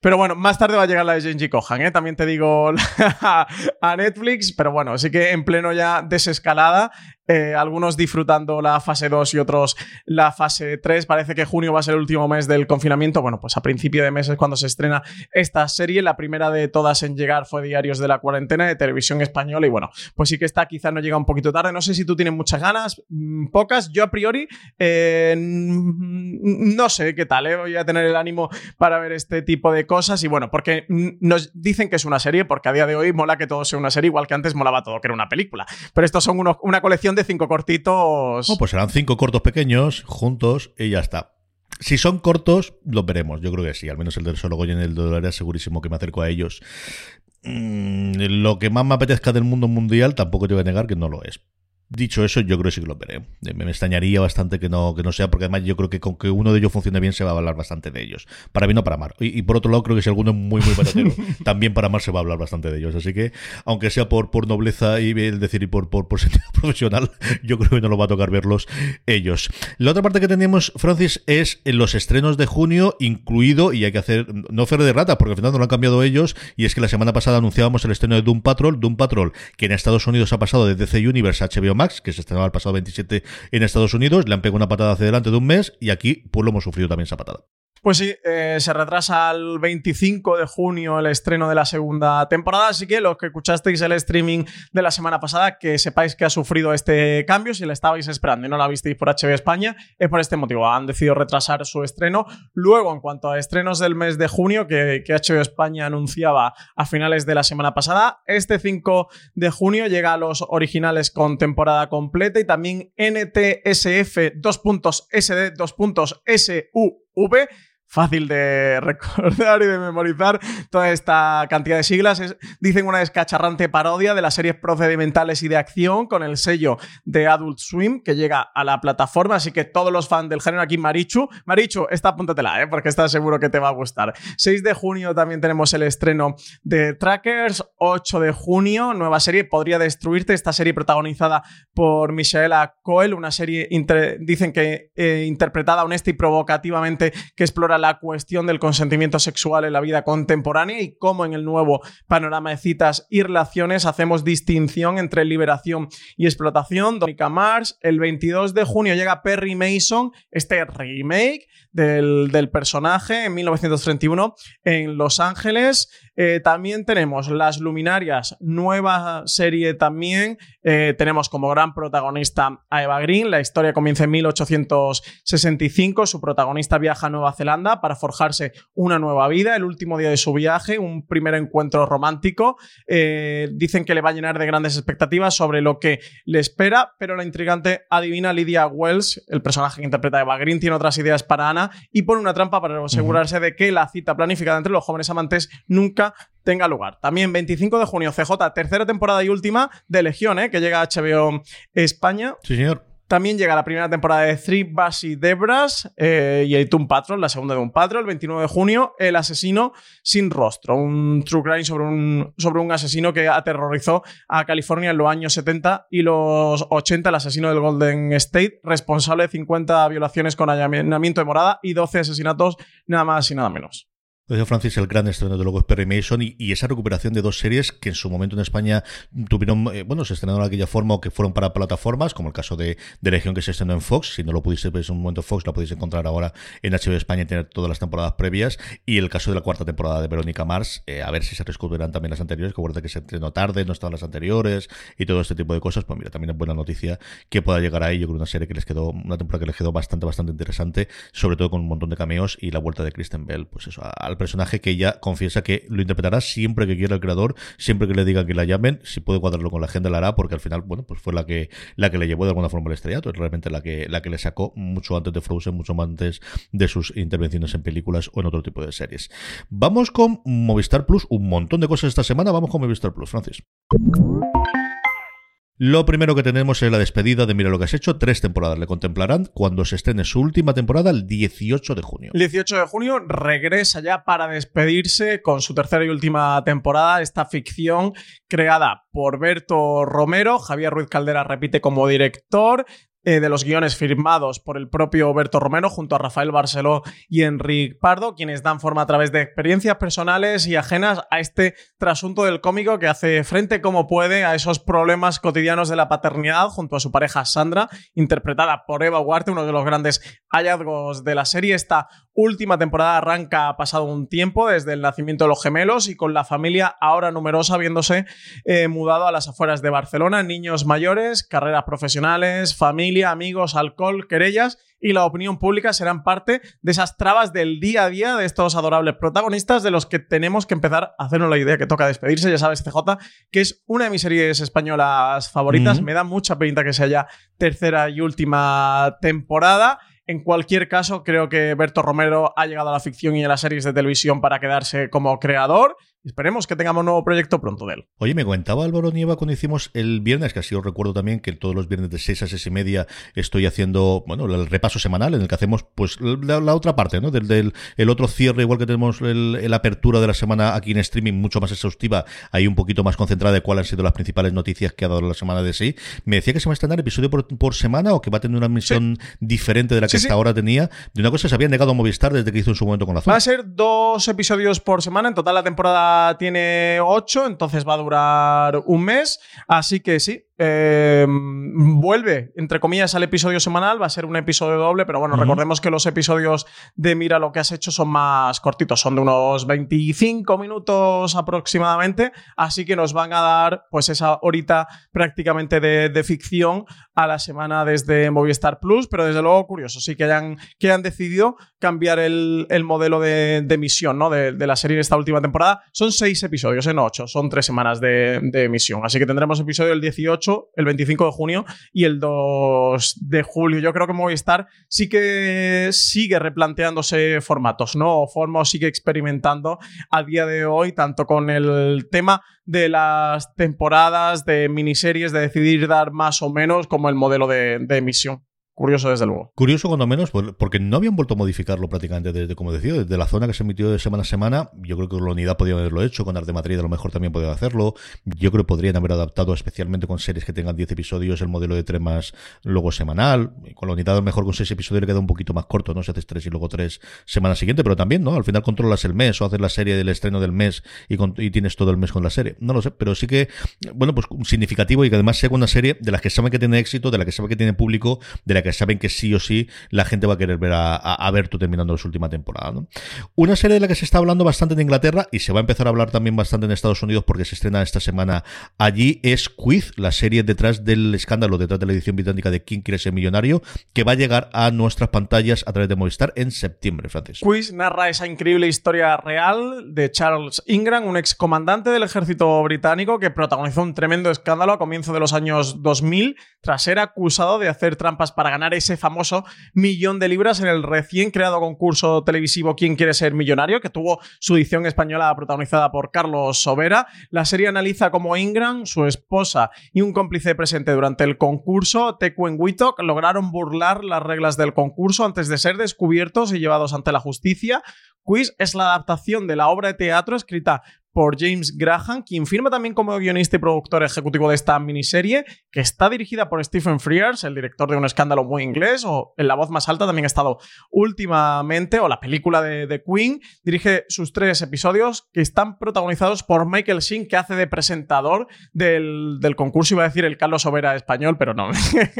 Pero bueno, más tarde va a llegar la de Genji Kohan, ¿eh? también te digo a Netflix, pero bueno, sí que en pleno ya desescalada eh, algunos disfrutando la fase 2 y otros la fase 3. Parece que junio va a ser el último mes del confinamiento. Bueno, pues a principio de mes es cuando se estrena esta serie. La primera de todas en llegar fue Diarios de la Cuarentena de Televisión Española. Y bueno, pues sí que está, quizá no llega un poquito tarde. No sé si tú tienes muchas ganas, mm, pocas. Yo a priori eh, no sé qué tal, ¿eh? voy a tener el ánimo para ver este tipo de cosas. Y bueno, porque nos dicen que es una serie, porque a día de hoy mola que todo sea una serie, igual que antes molaba todo que era una película. Pero estos son una colección de cinco cortitos. No, pues serán cinco cortos pequeños, juntos, y ya está. Si son cortos, los veremos. Yo creo que sí. Al menos el del Solo Goyen y el de segurísimo que me acerco a ellos. Mm, lo que más me apetezca del mundo mundial, tampoco te voy a negar que no lo es. Dicho eso, yo creo que sí que lo veré. Eh, me extrañaría bastante que no, que no sea, porque además yo creo que con que uno de ellos funcione bien se va a hablar bastante de ellos. Para bien o para mal. Y, por otro lado, creo que si alguno es muy, muy patatero, también para mal se va a hablar bastante de ellos. Así que, aunque sea por, por nobleza y el decir y por, por, por sentido profesional, yo creo que no lo va a tocar verlos ellos. La otra parte que tenemos, Francis, es en los estrenos de junio, incluido, y hay que hacer, no fer de rata, porque al final no lo han cambiado ellos, y es que la semana pasada anunciábamos el estreno de Doom Patrol, Doom Patrol, que en Estados Unidos ha pasado de DC Universe a HBO Max, que se estrenaba el pasado 27 en Estados Unidos, le han pegado una patada hacia delante de un mes y aquí pues lo hemos sufrido también esa patada. Pues sí, eh, se retrasa al 25 de junio el estreno de la segunda temporada, así que los que escuchasteis el streaming de la semana pasada, que sepáis que ha sufrido este cambio, si la estabais esperando y no la visteis por HB España, es por este motivo, han decidido retrasar su estreno. Luego, en cuanto a estrenos del mes de junio, que, que HBO España anunciaba a finales de la semana pasada, este 5 de junio llega a los originales con temporada completa y también NTSF 2.SD 2.SUV fácil de recordar y de memorizar toda esta cantidad de siglas. dicen una descacharrante parodia de las series procedimentales y de acción con el sello de Adult Swim que llega a la plataforma. Así que todos los fans del género aquí, Marichu, Marichu, esta apúntatela, ¿eh? porque estás seguro que te va a gustar. 6 de junio también tenemos el estreno de Trackers. 8 de junio, nueva serie, Podría Destruirte. Esta serie protagonizada por Michaela Coel, una serie, dicen que eh, interpretada honesta y provocativamente que explora la cuestión del consentimiento sexual en la vida contemporánea y cómo en el nuevo panorama de citas y relaciones hacemos distinción entre liberación y explotación. Donica Mars, el 22 de junio llega Perry Mason, este remake del, del personaje en 1931 en Los Ángeles. Eh, también tenemos Las Luminarias, nueva serie también. Eh, tenemos como gran protagonista a Eva Green. La historia comienza en 1865. Su protagonista viaja a Nueva Zelanda para forjarse una nueva vida. El último día de su viaje, un primer encuentro romántico. Eh, dicen que le va a llenar de grandes expectativas sobre lo que le espera, pero la intrigante adivina Lydia Wells, el personaje que interpreta a Eva Green, tiene otras ideas para Ana y pone una trampa para asegurarse de que la cita planificada entre los jóvenes amantes nunca tenga lugar. También 25 de junio, CJ, tercera temporada y última de Legión, ¿eh? que llega a HBO España. Sí, señor. También llega la primera temporada de Three Basi Debras eh, y Toon Patrol, la segunda de un Patrol, el 29 de junio, El asesino sin rostro, un true crime sobre un, sobre un asesino que aterrorizó a California en los años 70 y los 80, el asesino del Golden State, responsable de 50 violaciones con allanamiento de morada y 12 asesinatos, nada más y nada menos. Decía Francis, el gran estreno de luego es Perry Mason y, esa recuperación de dos series que en su momento en España tuvieron, eh, bueno, se estrenaron de aquella forma o que fueron para plataformas, como el caso de, de Legión que se estrenó en Fox. Si no lo pudiste ver en un momento Fox, lo podéis encontrar ahora en HBO España y tener todas las temporadas previas. Y el caso de la cuarta temporada de Verónica Mars, eh, a ver si se recuperan también las anteriores, que acuérdate que se estrenó tarde, no estaban las anteriores y todo este tipo de cosas. Pues mira, también es buena noticia que pueda llegar ahí. Yo creo una serie que les quedó, una temporada que les quedó bastante, bastante interesante, sobre todo con un montón de cameos y la vuelta de Kristen Bell, pues eso, al personaje que ella confiesa que lo interpretará siempre que quiera el creador, siempre que le diga que la llamen, si puede cuadrarlo con la agenda la hará, porque al final, bueno, pues fue la que, la que le llevó de alguna forma al estrellato, es realmente la que, la que le sacó mucho antes de Frozen, mucho antes de sus intervenciones en películas o en otro tipo de series. Vamos con Movistar Plus, un montón de cosas esta semana, vamos con Movistar Plus, Francis. Lo primero que tenemos es la despedida de Mira lo que has hecho. Tres temporadas le contemplarán cuando se estrene su última temporada el 18 de junio. El 18 de junio regresa ya para despedirse con su tercera y última temporada, esta ficción creada por Berto Romero. Javier Ruiz Caldera repite como director. Eh, de los guiones firmados por el propio Berto Romero junto a Rafael Barceló y Enrique Pardo, quienes dan forma a través de experiencias personales y ajenas a este trasunto del cómico que hace frente como puede a esos problemas cotidianos de la paternidad junto a su pareja Sandra, interpretada por Eva Huarte, uno de los grandes hallazgos de la serie. Esta última temporada arranca pasado un tiempo desde el nacimiento de los gemelos y con la familia ahora numerosa habiéndose eh, mudado a las afueras de Barcelona, niños mayores, carreras profesionales, familia, amigos, alcohol, querellas y la opinión pública serán parte de esas trabas del día a día de estos adorables protagonistas de los que tenemos que empezar a hacernos la idea que toca despedirse, ya sabes, CJ, que es una de mis series españolas favoritas, me da mucha pinta que sea ya tercera y última temporada. En cualquier caso, creo que Berto Romero ha llegado a la ficción y a las series de televisión para quedarse como creador. Esperemos que tengamos un nuevo proyecto pronto de él. Oye, me comentaba Álvaro Nieva cuando hicimos el viernes, que así os recuerdo también que todos los viernes de 6 a 6 y media estoy haciendo, bueno, el repaso semanal en el que hacemos pues la, la otra parte, ¿no? Del, del el otro cierre, igual que tenemos el, el apertura de la semana aquí en streaming mucho más exhaustiva, ahí un poquito más concentrada de cuáles han sido las principales noticias que ha dado la semana de sí. Me decía que se va a estrenar episodio por, por semana o que va a tener una misión diferente de la que Sí, hasta sí. ahora tenía. De una cosa se había negado a Movistar desde que hizo en su momento con la Va zona. a ser dos episodios por semana. En total la temporada tiene ocho, entonces va a durar un mes. Así que sí, eh, vuelve, entre comillas, al episodio semanal. Va a ser un episodio doble, pero bueno, recordemos que los episodios de Mira lo que has hecho son más cortitos, son de unos 25 minutos aproximadamente. Así que nos van a dar pues esa horita prácticamente de, de ficción a la semana desde Movistar Plus, pero desde luego curioso, sí que hayan, que hayan decidido cambiar el, el modelo de, de emisión ¿no? de, de la serie en esta última temporada. Son seis episodios, en ocho, son tres semanas de, emisión. Así que tendremos episodio el 18, el 25 de junio y el 2 de julio. Yo creo que Movistar sí que sigue replanteándose formatos, ¿no? O Forma sigue experimentando a día de hoy, tanto con el tema de las temporadas, de miniseries, de decidir dar más o menos, como el modelo de, de emisión. Curioso, desde luego. Curioso cuando menos, por- porque no habían vuelto a modificarlo prácticamente desde, como decía, desde la zona que se emitió de semana a semana. Yo creo que la unidad podían haberlo hecho, con Arte Madrid a lo mejor también podían hacerlo. Yo creo que podrían haber adaptado, especialmente con series que tengan 10 episodios, el modelo de tremas luego semanal. Con la unidad a lo mejor con 6 episodios le queda un poquito más corto, ¿no? Si haces 3 y luego 3 semana siguiente, pero también, ¿no? Al final controlas el mes o haces la serie del estreno del mes y, con- y tienes todo el mes con la serie. No lo sé, pero sí que, bueno, pues significativo y que además sea una serie de las que saben que tiene éxito, de la que saben que tiene público, de la saben que sí o sí la gente va a querer ver a, a, a Berto terminando su última temporada. Una serie de la que se está hablando bastante en Inglaterra y se va a empezar a hablar también bastante en Estados Unidos porque se estrena esta semana allí es Quiz, la serie detrás del escándalo, detrás de la edición británica de ¿Quién quiere ser millonario? que va a llegar a nuestras pantallas a través de Movistar en septiembre, Francis. Quiz narra esa increíble historia real de Charles Ingram, un excomandante del ejército británico que protagonizó un tremendo escándalo a comienzo de los años 2000 tras ser acusado de hacer trampas para ganar ese famoso millón de libras en el recién creado concurso televisivo ¿Quién quiere ser millonario? que tuvo su edición española protagonizada por Carlos Sobera. La serie analiza cómo Ingram, su esposa y un cómplice presente durante el concurso, Tequen Wittok, lograron burlar las reglas del concurso antes de ser descubiertos y llevados ante la justicia. Quiz es la adaptación de la obra de teatro escrita por James Graham, quien firma también como guionista y productor ejecutivo de esta miniserie, que está dirigida por Stephen Frears, el director de Un escándalo muy inglés, o en La voz más alta también ha estado últimamente, o la película de, de Queen, dirige sus tres episodios que están protagonizados por Michael Sheen, que hace de presentador del, del concurso, iba a decir el Carlos Sobera español, pero no.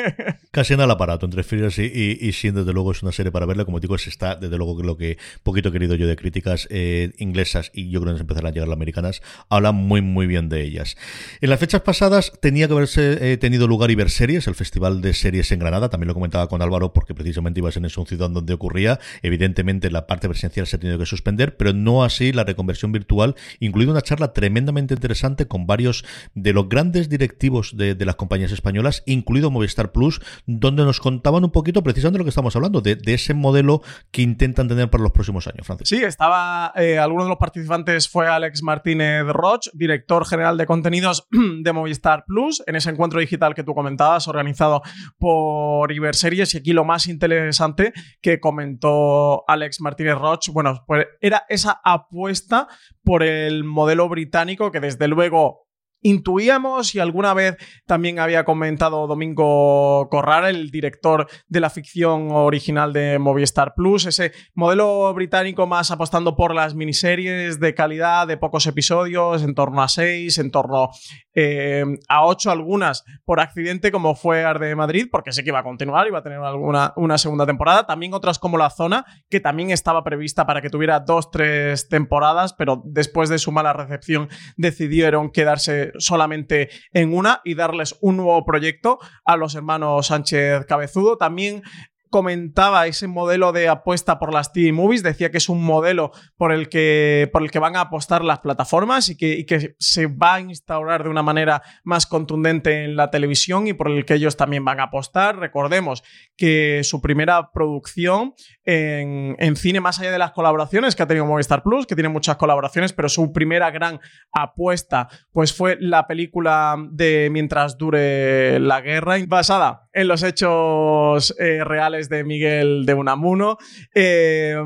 Casi en el aparato entre Frears y, y, y Shin, desde luego es una serie para verla, como digo, se está desde luego lo que poquito querido yo de críticas eh, inglesas y yo creo que empezarán a llegar las americanas, hablan muy, muy bien de ellas. En las fechas pasadas tenía que haberse eh, tenido lugar Iberseries, el festival de series en Granada, también lo comentaba con Álvaro porque precisamente iba a ser en su ciudad donde ocurría. Evidentemente la parte presencial se ha tenido que suspender, pero no así la reconversión virtual, incluido una charla tremendamente interesante con varios de los grandes directivos de, las compañías españolas, incluido Movistar Plus, donde nos contaban un poquito precisamente lo que estamos hablando, de, ese modelo que intentan tener para los próximos años. Sí, estaba. Eh, alguno de los participantes fue Alex Martínez Roch, director general de contenidos de Movistar Plus, en ese encuentro digital que tú comentabas, organizado por Iberseries. Y aquí lo más interesante que comentó Alex Martínez Roch, bueno, pues era esa apuesta por el modelo británico que desde luego intuíamos y alguna vez también había comentado Domingo Corral, el director de la ficción original de Movistar Plus, ese modelo británico más apostando por las miniseries de calidad, de pocos episodios, en torno a seis, en torno eh, a ocho algunas por accidente como fue Arde Madrid, porque sé que iba a continuar, iba a tener alguna una segunda temporada, también otras como La Zona, que también estaba prevista para que tuviera dos, tres temporadas, pero después de su mala recepción decidieron quedarse solamente en una y darles un nuevo proyecto a los hermanos Sánchez Cabezudo. También comentaba ese modelo de apuesta por las TV movies, decía que es un modelo por el que, por el que van a apostar las plataformas y que, se va a instaurar de una manera más contundente en la televisión y por el que ellos también van a apostar. Recordemos que su primera producción en, en cine, más allá de las colaboraciones que ha tenido Movistar Plus, que tiene muchas colaboraciones, pero su primera gran apuesta pues fue la película de Mientras dure la guerra, basada en los hechos eh, reales de Miguel de Unamuno. Eh,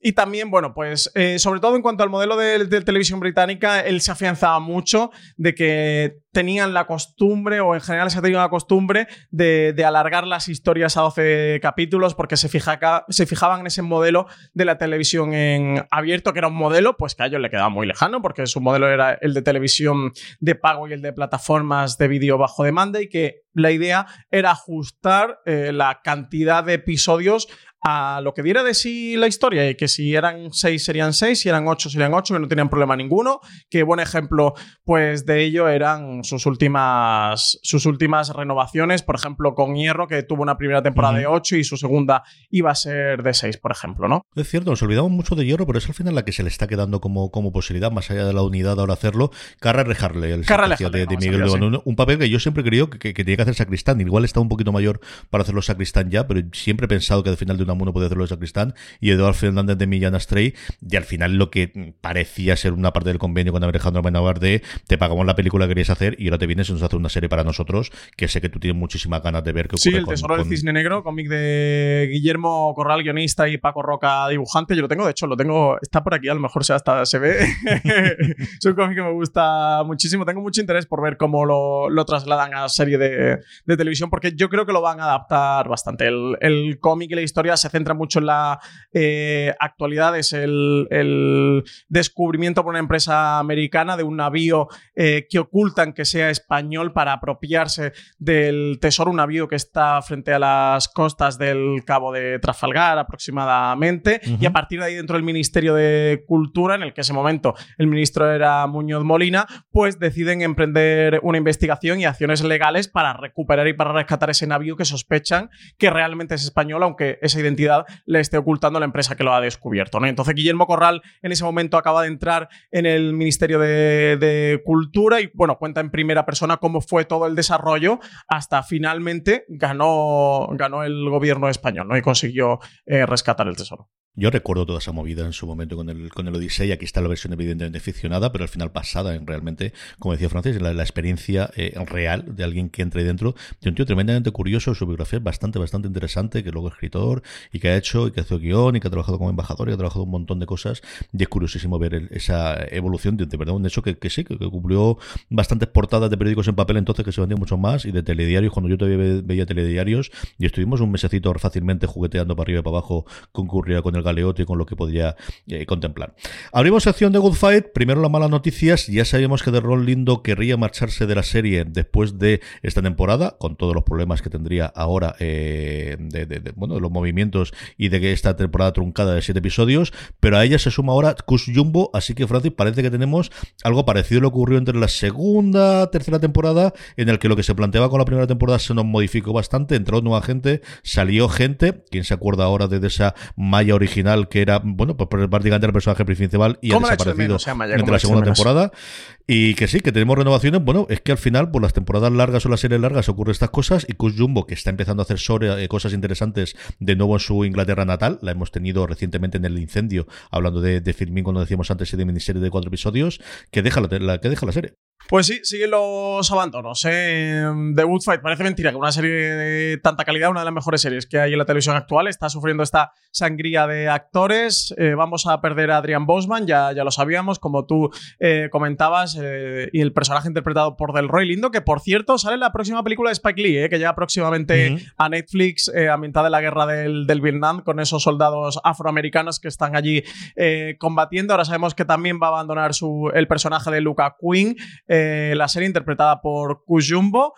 y también, bueno, pues eh, sobre todo en cuanto al modelo de, televisión británica, él se afianzaba mucho de que tenían la costumbre, o en general se ha tenido la costumbre, de, alargar las historias a 12 capítulos porque se, se fijaban en ese modelo de la televisión en abierto, que era un modelo pues que a ellos le quedaba muy lejano porque su modelo era el de televisión de pago y el de plataformas de vídeo bajo demanda y que la idea era ajustar eh, la cantidad de episodios a lo que diera de sí la historia y que si eran seis serían seis, si eran ocho serían ocho, que no tenían problema ninguno. Que buen ejemplo pues de ello eran sus últimas, sus últimas renovaciones, por ejemplo con Hierro que tuvo una primera temporada uh -huh. de ocho y su segunda iba a ser de seis, por ejemplo, ¿no? Es cierto, nos olvidamos mucho de Hierro, pero es al final la que se le está quedando como, como posibilidad, más allá de la unidad ahora hacerlo. Carra Rejarle, el Carra de, de, Miguel de un, un papel que yo siempre he creído que, que, que, tenía que hacer Sacristán. Igual está un poquito mayor para hacerlo Sacristán ya, pero siempre he pensado que al final de una uno puede hacerlo de Sacristán y Eduardo Fernández de Millán Astray y al final lo que parecía ser una parte del convenio con Alejandro Benavar de te pagamos la película que querías hacer y ahora te vienes y nos hace una serie para nosotros que sé que tú tienes muchísimas ganas de ver que Sí, El Tesoro con, del Cisne Negro, cómic de Guillermo Corral, guionista y Paco Roca, dibujante. Yo lo tengo, de hecho, lo tengo, está por aquí, a lo mejor se hasta se ve. es un cómic que me gusta muchísimo. Tengo mucho interés por ver cómo lo, lo trasladan a serie de, de, televisión porque yo creo que lo van a adaptar bastante. El, el cómic y la historia se centra mucho en la eh, actualidad es el, el, descubrimiento por una empresa americana de un navío eh, que ocultan que sea español para apropiarse del tesoro, un navío que está frente a las costas del Cabo de Trafalgar aproximadamente, uh -huh. y a partir de ahí dentro del Ministerio de Cultura, en el que ese momento el ministro era Muñoz Molina, pues deciden emprender una investigación y acciones legales para recuperar y para rescatar ese navío que sospechan que realmente es español, aunque esa identidad le esté ocultando la empresa que lo ha descubierto. ¿no? Entonces Guillermo Corral en ese momento acaba de entrar en el Ministerio de, de, Cultura y bueno, cuenta en primera persona cómo fue todo el desarrollo hasta finalmente ganó, ganó el gobierno español ¿no? y consiguió eh, rescatar el tesoro. Yo recuerdo toda esa movida en su momento con el, con el Odyssey. Aquí está la versión evidentemente ficcionada, pero al final basada en realmente, como decía Francis, la, la experiencia eh, real de alguien que entra ahí dentro. De un tío tremendamente curioso, su biografía es bastante, bastante interesante, que luego es escritor y que ha hecho, y que hace guion, y que ha trabajado como embajador, y ha trabajado un montón de cosas. Y es curiosísimo ver el, esa evolución de, verdad, un hecho que, que sí, que, que, cumplió bastantes portadas de periódicos en papel entonces que se vendían mucho más, y de telediarios, cuando yo todavía veía telediarios, y estuvimos un mesecito fácilmente jugueteando para arriba y para abajo, concurría con el el galeote con lo que podría eh, contemplar. Abrimos sección de Good Fight. Primero las malas noticias. Ya sabíamos que de Ron Lindo querría marcharse de la serie después de esta temporada, con todos los problemas que tendría ahora eh, de, bueno, de los movimientos y de que esta temporada truncada de siete episodios. Pero a ella se suma ahora Kush Jumbo. Así que, Francis, parece que tenemos algo parecido a lo que ocurrió entre la segunda, tercera temporada, en el que lo que se planteaba con la primera temporada se nos modificó bastante. Entró nueva gente, salió gente. ¿Quién se acuerda ahora de esa malla original que era, bueno, pues prácticamente el personaje principal y ha ¿Cómo la echo de desaparecido ¿Cómo la segunda temporada? Y que sí, que tenemos renovaciones. Bueno, es que al final, por las temporadas largas o las series largas ocurren estas cosas. Y Kush Jumbo, que está empezando a hacer sobre, eh, cosas interesantes de nuevo en su Inglaterra natal, la hemos tenido recientemente en el incendio, hablando de, de Filmin, cuando decíamos antes, y de miniserie de cuatro episodios, que deja la, la- que deja la serie. Pues sí, siguen los abandonos. ¿eh? The Good Fight parece mentira que una serie de tanta calidad, una de las mejores series que hay en la televisión actual, está sufriendo esta sangría de actores. Eh, vamos a perder a Adrian Bosman, ya, ya lo sabíamos, como tú eh, comentabas, eh, y el personaje interpretado por Delroy Lindo, que por cierto sale en la próxima película de Spike Lee, que llega próximamente a Netflix, eh, ambientada en la guerra del, del Vietnam, con esos soldados afroamericanos que están allí combatiendo. Ahora sabemos que también va a abandonar su, el personaje de Luca Quinn, eh, la serie interpretada por Kujumbo.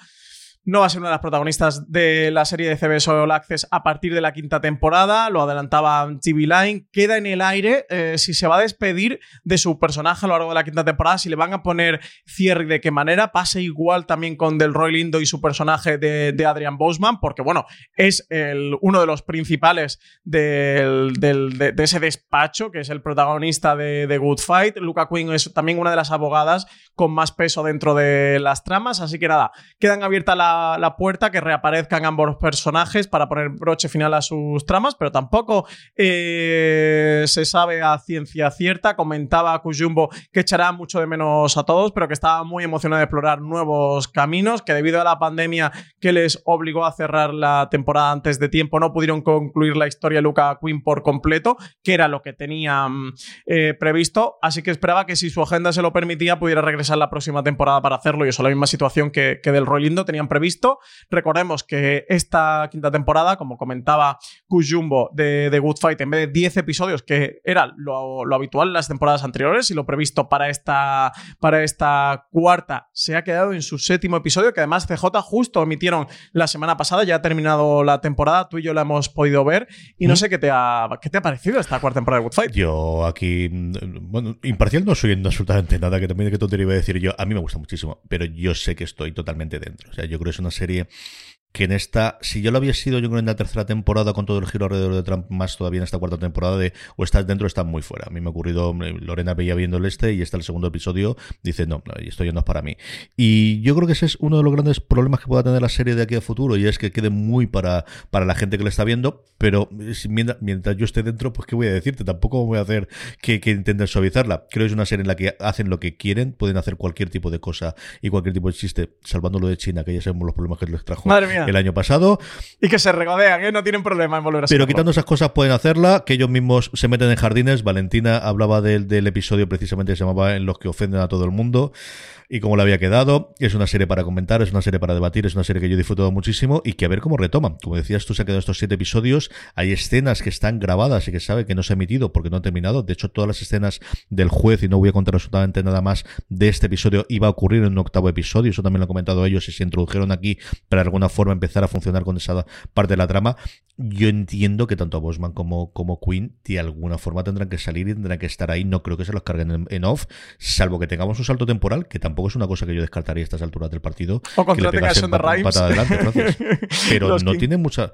No va a ser una de las protagonistas de la serie de CBS All Access a partir de la quinta temporada, lo adelantaba TV Line. Queda en el aire eh, si se va a despedir de su personaje a lo largo de la quinta temporada, si le van a poner cierre y de qué manera. Pase igual también con Delroy Lindo y su personaje de, Adrian Boseman, porque bueno, es el, uno de los principales del- del- de, ese despacho, que es el protagonista de, de Good Fight. Luca Quinn es también una de las abogadas con más peso dentro de las tramas, así que nada, quedan abierta la, puerta que reaparezcan ambos personajes para poner broche final a sus tramas, pero tampoco eh, se sabe a ciencia cierta. Comentaba Kujumbo que echará mucho de menos a todos, pero que estaba muy emocionado de explorar nuevos caminos, que debido a la pandemia que les obligó a cerrar la temporada antes de tiempo, no pudieron concluir la historia de Luca Quinn por completo, que era lo que tenían eh, previsto. Así que esperaba que si su agenda se lo permitía, pudiera regresar la próxima temporada para hacerlo. Y eso, la misma situación que, que del Rolindo tenían previsto. Recordemos que esta quinta temporada, como comentaba Kujumbo de, de Good Fight, en vez de 10 episodios, que era lo, lo habitual en las temporadas anteriores y lo previsto para esta, para esta cuarta, se ha quedado en su séptimo episodio, que además CJ justo emitieron la semana pasada, ya ha terminado la temporada, tú y yo la hemos podido ver, y no ¿Mm? sé qué te ha, qué te ha parecido esta cuarta temporada de Good Fight. Yo aquí, mm, bueno, imparcial no soy en absolutamente nada, que también que tontería iba a decir yo. A mí me gusta muchísimo, pero yo sé que estoy totalmente dentro. O sea, yo creo es una serie que en esta, si yo lo había sido, yo creo en la tercera temporada con todo el giro alrededor de Trump, más todavía en esta cuarta temporada de o estás dentro o estás muy fuera. A mí me ha ocurrido, Lorena veía viendo el este y está el segundo episodio, dice, no, no, esto ya no es para mí. Y yo creo que ese es uno de los grandes problemas que pueda tener la serie de aquí a futuro y es que quede muy para, para la gente que la está viendo, pero si- mientras, mientras yo esté dentro, pues qué voy a decirte, tampoco voy a hacer que, que intenten suavizarla. Creo que es una serie en la que hacen lo que quieren, pueden hacer cualquier tipo de cosa y cualquier tipo de chiste, salvando lo de China, que ya sabemos los problemas que les trajo Madre mía. El año pasado. Y que se regodean, ¿eh? no tienen problema en volver a Pero quitando esas cosas pueden hacerla, que ellos mismos se meten en jardines. Valentina hablaba del, del episodio precisamente que se llamaba En los que ofenden a todo el mundo y cómo le había quedado. Es una serie para comentar, es una serie para debatir, es una serie que yo he disfrutado muchísimo y que a ver cómo retoman. Como decías tú, se han quedado estos siete episodios. Hay escenas que están grabadas y que sabe que no se ha emitido porque no han terminado. De hecho, todas las escenas del juez, y no voy a contar absolutamente nada más de este episodio, iba a ocurrir en un octavo episodio. Eso también lo han comentado ellos y se introdujeron aquí para de alguna forma empezar a funcionar con esa parte de la trama. Yo entiendo que tanto Bosman como, como Queen de alguna forma tendrán que salir y tendrán que estar ahí. No creo que se los carguen en, en off, salvo que tengamos un salto temporal, que tampoco es una cosa que yo descartaría a estas alturas del partido. O que le pegasen pat- patada adelante, Francis. Pero Los no King. tiene mucha.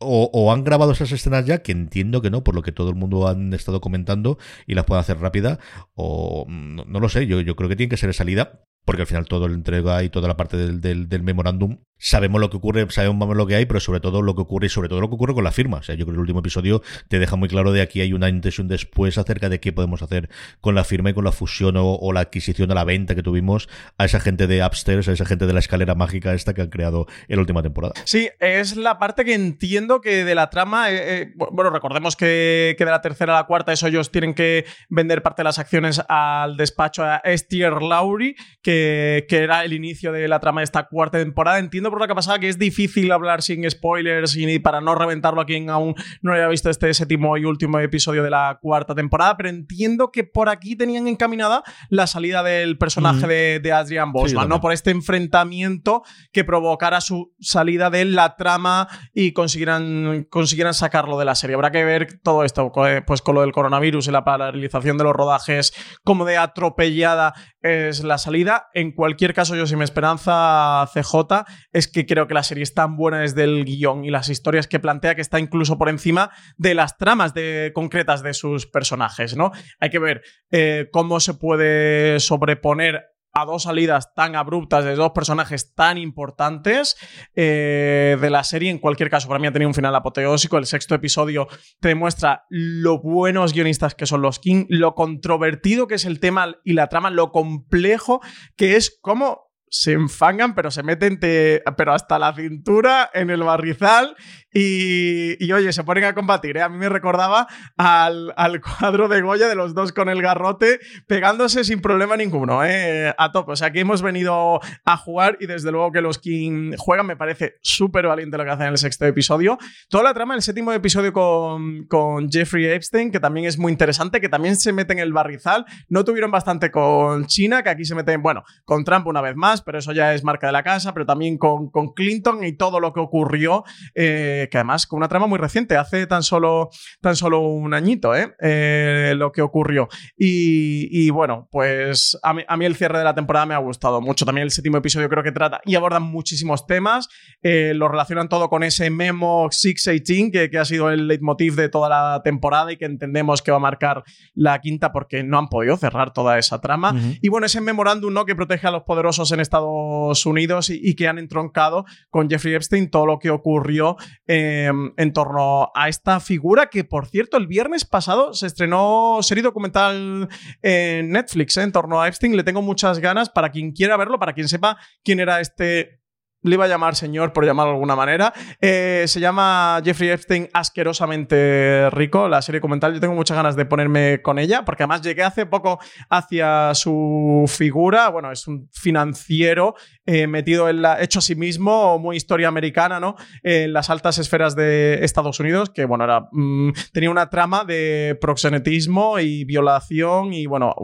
O, o han grabado esas escenas ya, que entiendo que no, por lo que todo el mundo han estado comentando y las pueden hacer rápida, o no, no lo sé, yo, yo creo que tiene que ser de salida, porque al final todo la entrega y toda la parte del, del, del memorándum, sabemos lo que ocurre, sabemos lo que hay, pero sobre todo lo que ocurre y sobre todo lo que ocurre con la firma. O sea, yo creo que el último episodio te deja muy claro de aquí hay un antes y un después acerca de qué podemos hacer con la firma y con la fusión o, la adquisición o la venta que tuvimos a esa gente de Upstairs, a esa gente de la escalera mágica esta que han creado en la última temporada. Sí, es la parte que entiendo que de la trama. eh, eh, bueno, recordemos que, que de la tercera a la cuarta, eso ellos tienen que vender parte de las acciones al despacho a Estier Lowry, que, que era el inicio de la trama de esta cuarta temporada. Entiendo por lo que ha pasado que es difícil hablar sin spoilers y para no reventarlo a quien aún no haya visto este séptimo y último episodio de la cuarta temporada, pero entiendo que por aquí tenían encaminada la salida del personaje Mm. de, de Adrian Bosman. ¿no? Por este enfrentamiento que provocara su salida de la trama y consiguieran, consiguieran sacarlo de la serie. Habrá que ver todo esto, eh, pues con lo del coronavirus y la paralización de los rodajes, como de atropellada es la salida. En cualquier caso, yo si mi esperanza CJ es que creo que la serie es tan buena desde el guion y las historias que plantea que está incluso por encima de las tramas de, concretas de sus personajes, ¿no? Hay que ver eh, cómo se puede sobreponer dos salidas tan abruptas de dos personajes tan importantes eh, de la serie. En cualquier caso, para mí ha tenido un final apoteósico. El sexto episodio te demuestra lo buenos guionistas que son los King, lo controvertido que es el tema y la trama, lo complejo que es cómo se enfangan, pero se meten te- pero hasta la cintura en el barrizal y, y, oye, se ponen a combatir. ¿eh? A mí me recordaba al, al cuadro de Goya de los dos con el garrote pegándose sin problema ninguno, ¿eh? a tope. O sea, aquí hemos venido a jugar y desde luego que los King juegan, me parece súper valiente lo que hacen en el sexto episodio. Toda la trama del séptimo episodio con, con Jeffrey Epstein, que también es muy interesante, que también se mete en el barrizal. No tuvieron bastante con China, que aquí se meten, bueno, con Trump una vez más, pero eso ya es marca de la casa, pero también con, con Clinton y todo lo que ocurrió, eh, que además con una trama muy reciente, hace tan solo, tan solo un añito, ¿eh? Eh, lo que ocurrió. Y, y bueno, pues a mí, a mí el cierre de la temporada me ha gustado mucho. También el séptimo episodio creo que trata y abordan muchísimos temas. Lo relacionan todo con ese memo 618 que, que ha sido el leitmotiv de toda la temporada y que entendemos que va a marcar la quinta porque no han podido cerrar toda esa trama. Y bueno, ese memorándum ¿no? que protege a los poderosos en Estados Unidos y, que han entroncado con Jeffrey Epstein todo lo que ocurrió eh, en torno a esta figura que, por cierto, el viernes pasado se estrenó serie documental en Netflix ¿eh? en torno a Epstein. Le tengo muchas ganas para quien quiera verlo, para quien sepa quién era este le iba a llamar señor por llamarlo de alguna manera. Eh, se llama Jeffrey Epstein asquerosamente rico, la serie documental. Yo tengo muchas ganas de ponerme con ella, porque además llegué hace poco hacia su figura. Bueno, es un financiero eh, metido en la. hecho a sí mismo, muy historia americana, ¿no? En las altas esferas de Estados Unidos, que bueno, era. mm, tenía una trama de proxenetismo y violación y bueno,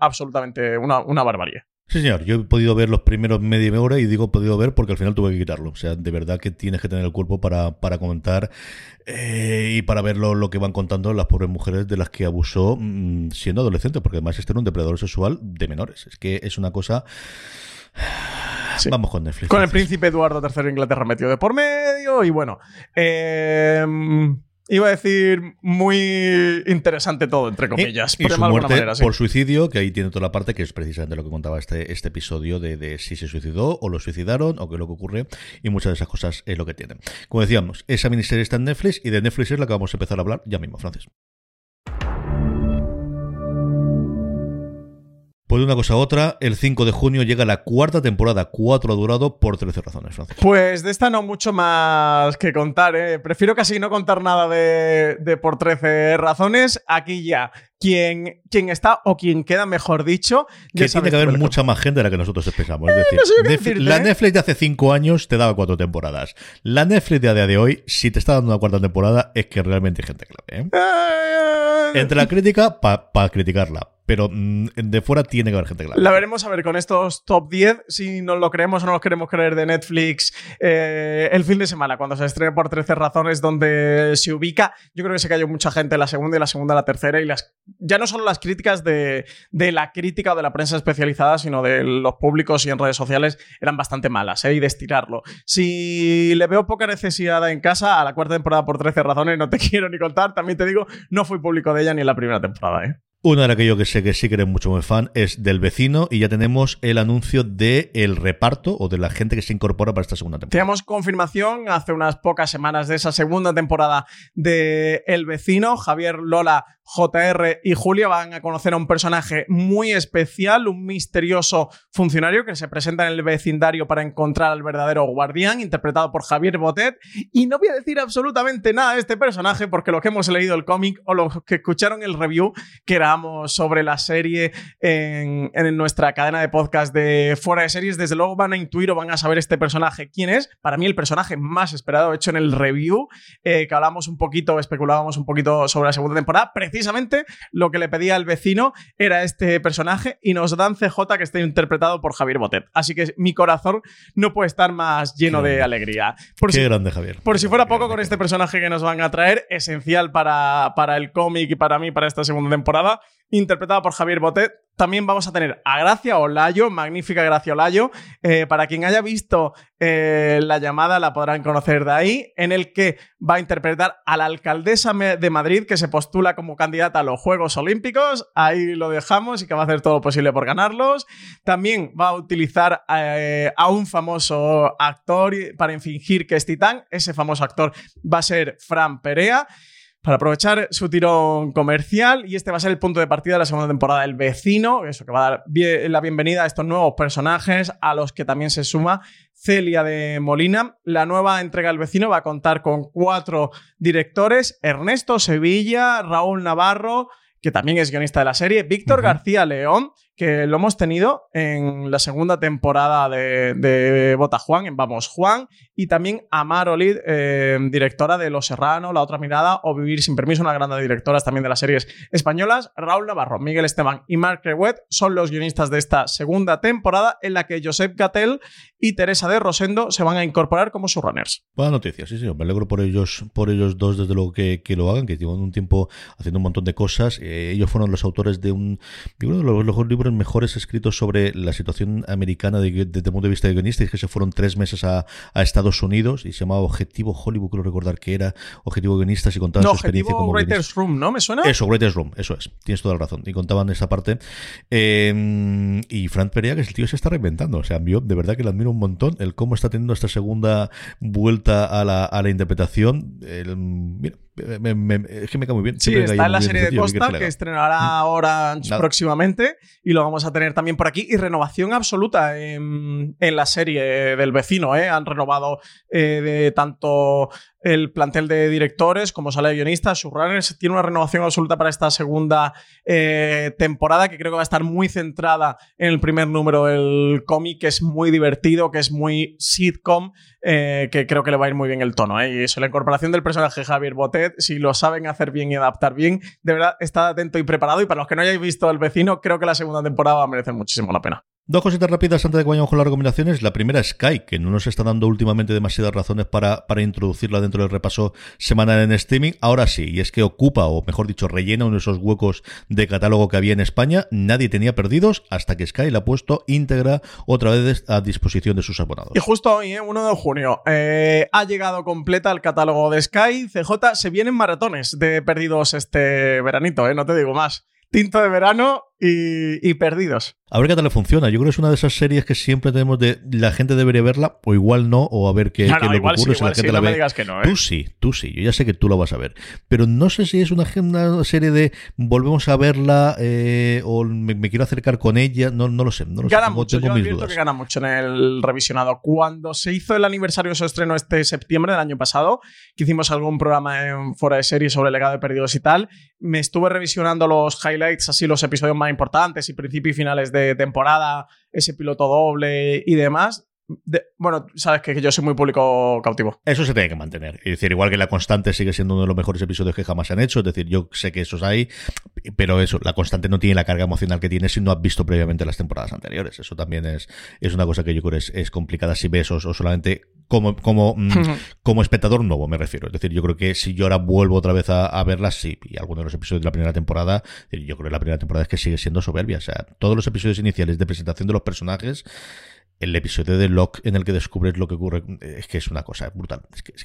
absolutamente una, una barbarie. Sí, señor. Yo he podido ver los primeros media hora y digo podido ver porque al final tuve que quitarlo. O sea, de verdad que tienes que tener el cuerpo para, para comentar eh, y para ver lo, lo que van contando las pobres mujeres de las que abusó mm, siendo adolescente, porque además este era un depredador sexual de menores. Es que es una cosa... Sí. Vamos con Netflix. Con el príncipe Eduardo III de Inglaterra metido de por medio y bueno. eh, iba a decir muy interesante todo, entre comillas. Y, y por su muerte manera, sí. por suicidio, que ahí tiene toda la parte que es precisamente lo que contaba este, este episodio de, de si se suicidó o lo suicidaron o qué es lo que ocurre y muchas de esas cosas es lo que tienen. Como decíamos, esa miniserie está en Netflix y de Netflix es la que vamos a empezar a hablar ya mismo, Francis. Pues de una cosa a otra, el 5 de junio llega la cuarta temporada, 4 ha durado por 13 razones, Francis. Pues de esta no mucho más que contar, ¿eh? Prefiero casi no contar nada de, de por 13 razones. Aquí ya, quien, quien está o quien queda, mejor dicho, Que tiene que haber mucha más gente de la que nosotros pensamos. Es decir, no sé Netflix- decirte, la ¿eh? Netflix de hace 5 años te daba 4 temporadas. La Netflix de a día de hoy, si te está dando una cuarta temporada, es que realmente hay gente clave. ¿eh? Eh, Entre la crítica, para criticarla. Pero mm, de fuera tiene que haber gente clave. La veremos a ver con estos top 10, si nos lo creemos o no nos queremos creer de Netflix eh, el fin de semana, cuando se estrene por 13 razones donde se ubica. Yo creo que se cayó mucha gente la segunda y la segunda la tercera. Y las ya no solo las críticas de, de la crítica o de la prensa especializada, sino de los públicos y en redes sociales eran bastante malas, ¿eh? y de estirarlo. Si le veo poca necesidad en casa a la cuarta temporada por 13 razones, no te quiero ni contar. También te digo, no fui público de ella ni en la primera temporada. ¿eh? Una de aquello que sé que sí que eres mucho muy fan es del vecino y ya tenemos el anuncio de el reparto o de la gente que se incorpora para esta segunda temporada. Teníamos confirmación hace unas pocas semanas de esa segunda temporada de El vecino. Javier, Lola, JR y Julia van a conocer a un personaje muy especial, un misterioso funcionario que se presenta en el vecindario para encontrar al verdadero guardián, interpretado por Javier Botet. Y no voy a decir absolutamente nada de este personaje porque los que hemos leído el cómic o los que escucharon el review, que era hablamos sobre la serie en, en nuestra cadena de podcast de Fuera de Series, desde luego van a intuir o van a saber este personaje quién es. Para mí el personaje más esperado hecho en el review, eh, que hablamos un poquito, especulábamos un poquito sobre la segunda temporada. Precisamente lo que le pedía el vecino era este personaje y nos dan CJ que está interpretado por Javier Botet. Así que mi corazón no puede estar más lleno Qué de alegría. Por Qué si- grande, Javier. por si fuera poco con este personaje que nos van a traer, esencial para, para el cómic y para mí, para esta segunda temporada, interpretada por Javier Botet. También vamos a tener a Gracia Olayo, magnífica Gracia Olayo. Eh, para quien haya visto eh, la llamada, la podrán conocer de ahí, en el que va a interpretar a la alcaldesa de Madrid que se postula como candidata a los Juegos Olímpicos. Ahí lo dejamos y que va a hacer todo lo posible por ganarlos. También va a utilizar eh, a un famoso actor para fingir que es Titán. Ese famoso actor va a ser Fran Perea. Para aprovechar su tirón comercial, y este va a ser el punto de partida de la segunda temporada del vecino, eso que va a dar bien- la bienvenida a estos nuevos personajes, a los que también se suma Celia de Molina. La nueva entrega del vecino va a contar con cuatro directores: Ernesto Sevilla, Raúl Navarro, que también es guionista de la serie, Víctor. García León, que lo hemos tenido en la segunda temporada de, Bota Juan, en Vamos Juan, y también Amar Olid, eh, directora de Los Serrano, La Otra Mirada o Vivir sin Permiso, una grandes directoras también de las series españolas. Raúl Navarro, Miguel Esteban y Marc Rewet son los guionistas de esta segunda temporada en la que Josep Gatel y Teresa de Rosendo se van a incorporar como showrunners. Buena noticia, sí, sí. Me alegro por ellos, por ellos dos, desde luego que, que lo hagan, que llevan un tiempo haciendo un montón de cosas. Eh, ellos fueron los autores de un de de los, los libros mejores escritos sobre la situación americana de- desde el punto de vista de guionistas, que se fueron tres meses a, a Estados Unidos y se llamaba Objetivo Hollywood, creo recordar que era Objetivo Guionistas y contaban No, su experiencia como. Writers Room, ¿no? ¿Me suena? Eso, Greatest Room, eso es. Tienes toda la razón. Y contaban esa parte. Eh, y Frank Perea, que es el tío se está reinventando. O sea, yo de verdad que le admiro un montón el cómo está teniendo esta segunda vuelta a la, a la interpretación. El- mira, me- me- me- es que me cae muy bien. Sí, Siempre está en la serie de Costa que estrenará ahora Nada. próximamente y lo vamos a tener también por aquí. Y renovación absoluta en, en la serie del vecino. ¿eh? Han renovado eh, de tanto el plantel de directores como sala de guionistas, showrunners. Tiene una renovación absoluta para esta segunda eh, temporada que creo que va a estar muy centrada en el primer número del cómic, que es muy divertido, que es muy sitcom, eh, que creo que le va a ir muy bien el tono. ¿eh? Y eso, la incorporación del personaje Javier Botet, si lo saben hacer bien y adaptar bien, de verdad, está atento y preparado. Y para los que no hayáis visto El Vecino, creo que la segunda temporada va a merecer muchísimo la pena. Dos cositas rápidas antes de que vayamos con las recomendaciones. La primera es Sky, que no nos está dando últimamente demasiadas razones para, para introducirla dentro del repaso semanal en streaming. Ahora sí, y es que ocupa, o mejor dicho, rellena uno de esos huecos de catálogo que había en España. Nadie tenía perdidos hasta que Sky la ha puesto íntegra otra vez a disposición de sus abonados. Y justo hoy, ¿eh? 1 de junio, eh, ha llegado completa el catálogo de Sky. CJ, se vienen maratones de perdidos este veranito, ¿eh? no te digo más. Tinto de verano y, y perdidos. A ver qué tal le funciona. Yo creo que es una de esas series que siempre tenemos de la gente debería verla, o igual no, o a ver qué, No, qué no, lo sí, ocurre si la igual sí, gente no la me ve. digas que no, ¿eh? Tú sí, tú sí, yo ya sé que tú la vas a ver. Pero no sé si es una, una serie de volvemos a verla eh, o me, me quiero acercar con ella, no, no lo sé. No lo sé, Gana tengo- mucho, tengo yo mis que gana mucho en el revisionado. Cuando se hizo el aniversario de su estreno este septiembre del año pasado, que hicimos algún programa en Fora de Series sobre el legado de perdidos y tal, me estuve revisionando los highlights, así los episodios más importantes y principio y finales de temporada, ese piloto doble y demás. De- bueno, sabes que, yo soy muy público cautivo. Eso se tiene que mantener. Es decir, igual que La Constante sigue siendo uno de los mejores episodios que jamás han hecho. Es decir, yo sé que esos hay, pero eso, La Constante no tiene la carga emocional que tiene si no has visto previamente las temporadas anteriores. Eso también es, es una cosa que yo creo es, es complicada si ves o, o solamente como, como, mm, como espectador nuevo, me refiero. Es decir, yo creo que si yo ahora vuelvo otra vez a, a verlas, sí, y algunos de los episodios de la primera temporada, yo creo que la primera temporada es que sigue siendo soberbia. O sea, todos los episodios iniciales de presentación de los personajes el episodio de Locke en el que descubres lo que ocurre es que es una cosa brutal.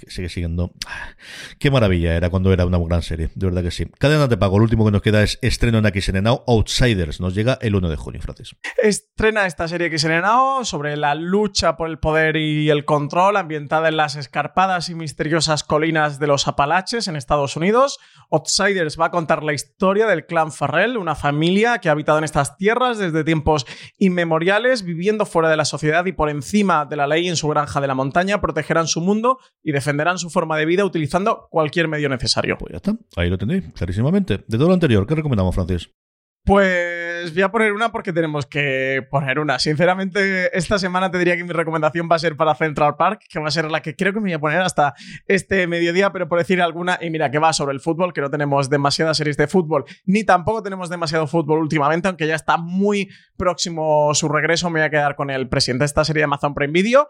Sigue siendo. ¡ah! Qué maravilla era cuando era una gran serie, de verdad que sí. Cadena de pago, lo último que nos queda es estreno en XN Now, Outsiders. Nos llega el 1 de junio, Francis. Estrena esta serie se Now sobre la lucha por el poder y el control ambientada en las escarpadas y misteriosas colinas de los Apalaches en Estados Unidos. Outsiders va a contar la historia del clan Farrell, una familia que ha habitado en estas tierras desde tiempos inmemoriales, viviendo fuera de la sociedad y por encima de la ley en su granja de la montaña, protegerán su mundo y defenderán su forma de vida utilizando cualquier medio necesario. Pues ya está, ahí lo tenéis, clarísimamente. De todo lo anterior, ¿qué recomendamos, Francis? Pues voy a poner una porque tenemos que poner una. Sinceramente, esta semana te diría que mi recomendación va a ser para Central Park, que va a ser la que creo que me voy a poner hasta este mediodía, pero por decir alguna, y mira que va sobre el fútbol, que no tenemos demasiadas series de fútbol, ni tampoco tenemos demasiado fútbol últimamente, aunque ya está muy próximo su regreso, me voy a quedar con el presidente de esta serie de Amazon Prime Video.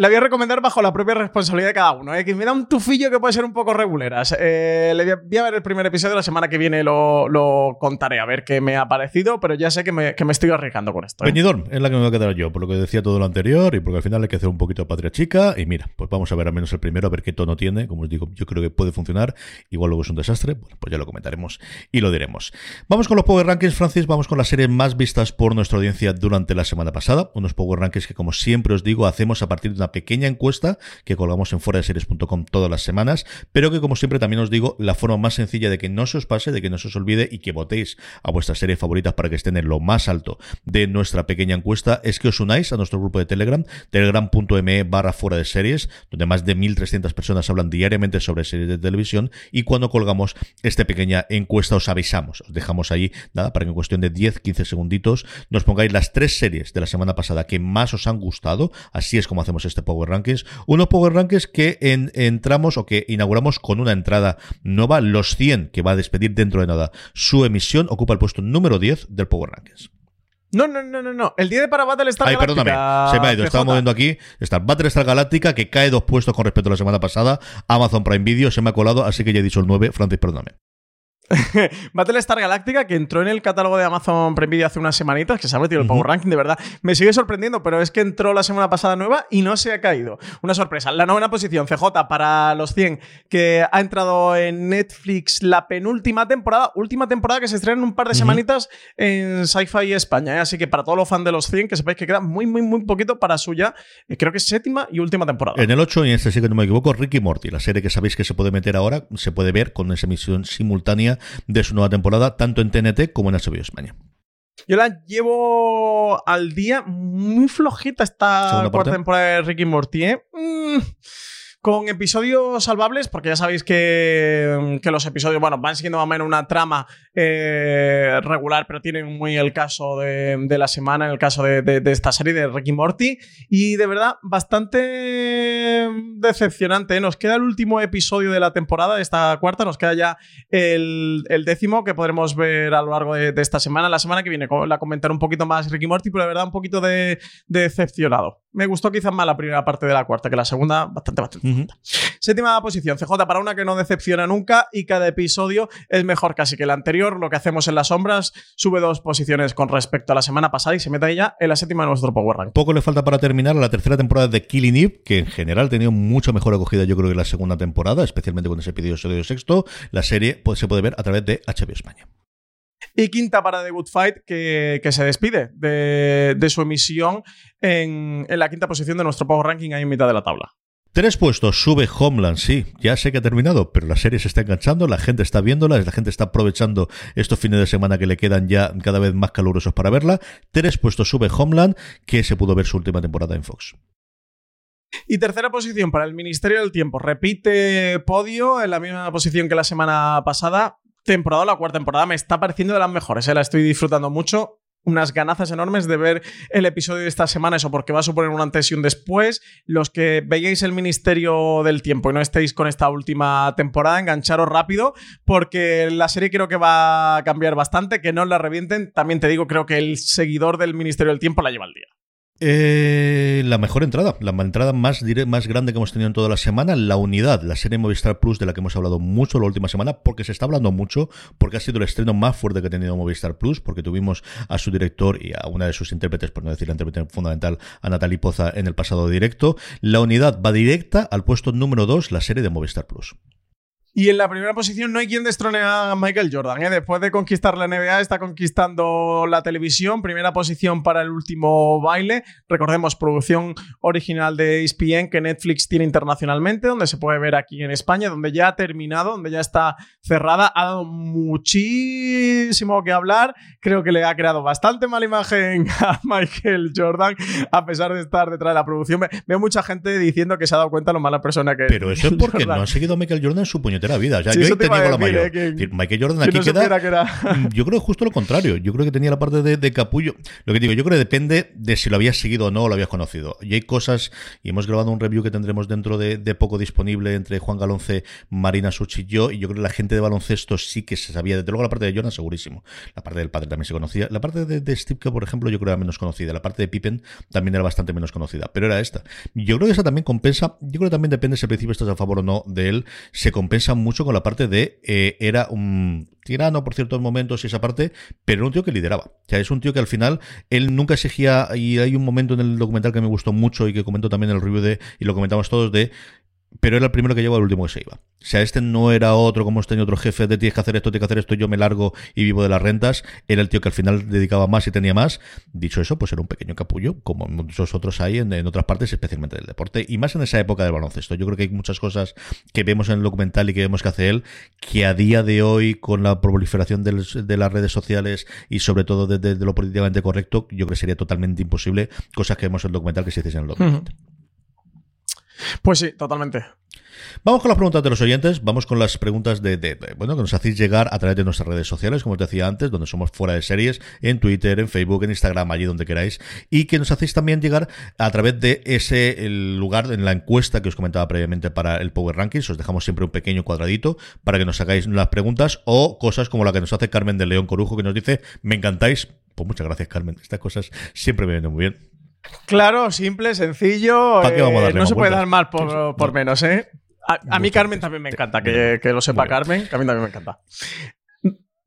La voy a recomendar bajo la propia responsabilidad de cada uno. ¿eh? Que me da un tufillo que puede ser un poco reguleras. Eh, le voy, a, ver el primer episodio, la semana que viene lo, lo contaré, a ver qué me ha parecido, pero ya sé que me, que me estoy arriesgando con esto. ¿eh? Es la que me voy a quedar yo, por lo que decía todo lo anterior y porque al final hay que hacer un poquito de patria chica. Y mira, pues vamos a ver al menos el primero, a ver qué tono tiene. Como os digo, yo creo que puede funcionar. Igual luego es un desastre. Bueno, pues ya lo comentaremos y lo diremos. Vamos con los Power Rankings, Francis. Vamos con las series más vistas por nuestra audiencia durante la semana pasada. Unos Power Rankings que, como siempre os digo, hacemos a partir de una pequeña encuesta que colgamos en foradeseries.com todas las semanas, pero que como siempre también os digo, la forma más sencilla de que no se os pase, de que no se os olvide y que votéis a vuestras series favoritas para que estén en lo más alto de nuestra pequeña encuesta es que os unáis a nuestro grupo de Telegram, telegram.me barra fuera de series, donde más de 1.300 personas hablan diariamente sobre series de televisión y cuando colgamos esta pequeña encuesta os avisamos, os dejamos ahí, nada, para que en cuestión de 10-15 segunditos nos pongáis las tres series de la semana pasada que más os han gustado, así es como hacemos este Power Rankings, unos Power Rankings que en- entramos o que inauguramos con una entrada nueva, los 100, que va a despedir dentro de nada su emisión, ocupa el puesto número 10 del Power Rankings. No, no, no, no, no. El día de para Battlestar Ay, Galactica, perdóname, se me ha ido, estaba moviendo aquí. Está Battlestar Galáctica, que cae dos puestos con respecto a la semana pasada. Amazon Prime Video se me ha colado, así que ya he dicho el 9. Francis, perdóname. Battlestar Galactica, que entró en el catálogo de Amazon Prime Video hace unas semanitas, que se ha metido el Power Ranking, de verdad. Me sigue sorprendiendo, pero es que entró la semana pasada nueva y no se ha caído. Una sorpresa. La novena posición, CJ, para los 100, que ha entrado en Netflix la penúltima temporada, última temporada que se estrena en un par de semanitas en Sci-Fi España. ¿eh? Así que para todos los fans de los 100, que sepáis que queda muy, muy, muy poquito para suya, eh, creo que es séptima y última temporada. En el 8, y en este sí que no me equivoco, Ricky Morty, la serie que sabéis que se puede meter ahora, se puede ver con esa emisión simultánea de su nueva temporada, tanto en TNT como en HBO España. Yo la llevo al día muy flojita esta cuarta temporada de Ricky Morty. ¿eh? Mm, con episodios salvables, porque ya sabéis que, que los episodios, bueno, van siguiendo más o menos una trama eh, regular, pero tienen muy el caso de, la semana, en el caso de, de- esta serie de Ricky Morty. Y de verdad, bastante decepcionante. Nos queda el último episodio de la temporada, de esta cuarta, nos queda ya el, el décimo que podremos ver a lo largo de, esta semana. La semana que viene la comentaré un poquito más Ricky Morty, pero de verdad un poquito de decepcionado. Me gustó quizás más la primera parte de la cuarta que la segunda, bastante, bastante. Ujú. Séptima posición, CJ para una que no decepciona nunca y cada episodio es mejor casi que el anterior. Lo que hacemos en las sombras sube dos posiciones con respecto a la semana pasada y se mete ella en la séptima de nuestro Power Rank. Poco le falta para terminar la tercera temporada de Killing Eve, que en general ha tenido mucha mejor acogida, yo creo, que la segunda temporada, especialmente con ese episodio sexto. La serie pues, se puede ver a través de HBO España. Y quinta para The Good Fight, que, que se despide de, de su emisión en, en la quinta posición de nuestro Power Ranking ahí en mitad de la tabla. Tres puestos, sube Homeland, sí, ya sé que ha terminado, pero la serie se está enganchando, la gente está viéndola, la gente está aprovechando estos fines de semana que le quedan ya cada vez más calurosos para verla. Tres puestos sube Homeland, que se pudo ver su última temporada en Fox. Y tercera posición para el Ministerio del Tiempo. Repite podio en la misma posición que la semana pasada. Temporada, la cuarta temporada, me está pareciendo de las mejores. ¿eh? La estoy disfrutando mucho. Unas ganazas enormes de ver el episodio de esta semana, eso porque va a suponer un antes y un después. Los que veáis el Ministerio del Tiempo y no estéis con esta última temporada, engancharos rápido, porque la serie creo que va a cambiar bastante, que no la revienten. También te digo, creo que el seguidor del Ministerio del Tiempo la lleva al día. Eh, la mejor entrada, la entrada más, más grande que hemos tenido en toda la semana, la unidad, la serie Movistar Plus de la que hemos hablado mucho la última semana, porque se está hablando mucho, porque ha sido el estreno más fuerte que ha tenido Movistar Plus, porque tuvimos a su director y a una de sus intérpretes, por no decir la intérprete fundamental, a Natalie Poza en el pasado directo. La unidad va directa al puesto número 2, la serie de Movistar Plus. Y en la primera posición no hay quien destrone a Michael Jordan. ¿eh? Después de conquistar la NBA, está conquistando la televisión. Primera posición para el último baile. Recordemos, producción original de ESPN que Netflix tiene internacionalmente, donde se puede ver aquí en España, donde ya ha terminado, donde ya está cerrada. Ha dado muchísimo que hablar. Creo que le ha creado bastante mala imagen a Michael Jordan, a pesar de estar detrás de la producción. Ve- Veo mucha gente diciendo que se ha dado cuenta lo mala persona que es. Pero eso es porque Jordan. no ha seguido a Michael Jordan en su puñetera puñetera vida. O sea, Sí, yo ahí te digo la mayor. eh, que- Michael Jordan Que aquí no queda. que era. Yo creo justo lo contrario. Yo creo que tenía la parte de, de capullo. Lo que digo, yo creo que depende de si lo habías seguido o no o lo habías conocido. Y hay cosas, y hemos grabado un review que tendremos dentro de, de poco disponible entre Juan Galonce, Marina Suchi y yo, y yo creo que la gente de baloncesto sí que se sabía. Desde luego la parte de Jonas, segurísimo. La parte del padre también se conocía. La parte de, de Steve, que por ejemplo, yo creo que era menos conocida. La parte de Pippen también era bastante menos conocida. Pero era esta. Yo creo que esa también compensa. Yo creo que también depende si al principio estás a favor o no de él. Se compensa mucho con la parte de eh, era un tirano por ciertos momentos y esa parte, pero era un tío que lideraba. O sea, es un tío que al final él nunca exigía, y hay un momento en el documental que me gustó mucho y que comento también en el review de, y lo comentamos todos, de pero era el primero que llegó el último que se iba. O sea, este no era otro como este ni otro jefe de tienes que hacer esto, tienes que hacer esto, yo me largo y vivo de las rentas. Era el tío que al final dedicaba más y tenía más. Dicho eso, pues era un pequeño capullo, como muchos otros hay en, en otras partes, especialmente del deporte, y más en esa época del baloncesto. Yo creo que hay muchas cosas que vemos en el documental y que vemos que hace él, que a día de hoy, con la proliferación del- de las redes sociales y sobre todo desde de lo políticamente correcto, yo creo que sería totalmente imposible cosas que vemos en el documental que se hiciesen en el documental. Pues sí, totalmente. Vamos con las preguntas de los oyentes, vamos con las preguntas de, bueno, que nos hacéis llegar a través de nuestras redes sociales, como os decía antes, donde somos fuera de series, en Twitter, en Facebook, en Instagram, allí donde queráis, y que nos hacéis también llegar a través de ese lugar en la encuesta que os comentaba previamente para el Power Rankings. Os dejamos siempre un pequeño cuadradito para que nos hagáis las preguntas o cosas como la que nos hace Carmen de León Corujo, que nos dice, me encantáis. Pues muchas gracias, Carmen. Estas cosas siempre me vienen muy bien. Claro, simple, sencillo. ¿Pa' qué vamos a eh, darle no más se puede vueltas? dar mal por, por No. menos, ¿eh? A, a mí Carmen también me encanta, que, que lo sepa. Carmen, que a mí también me encanta.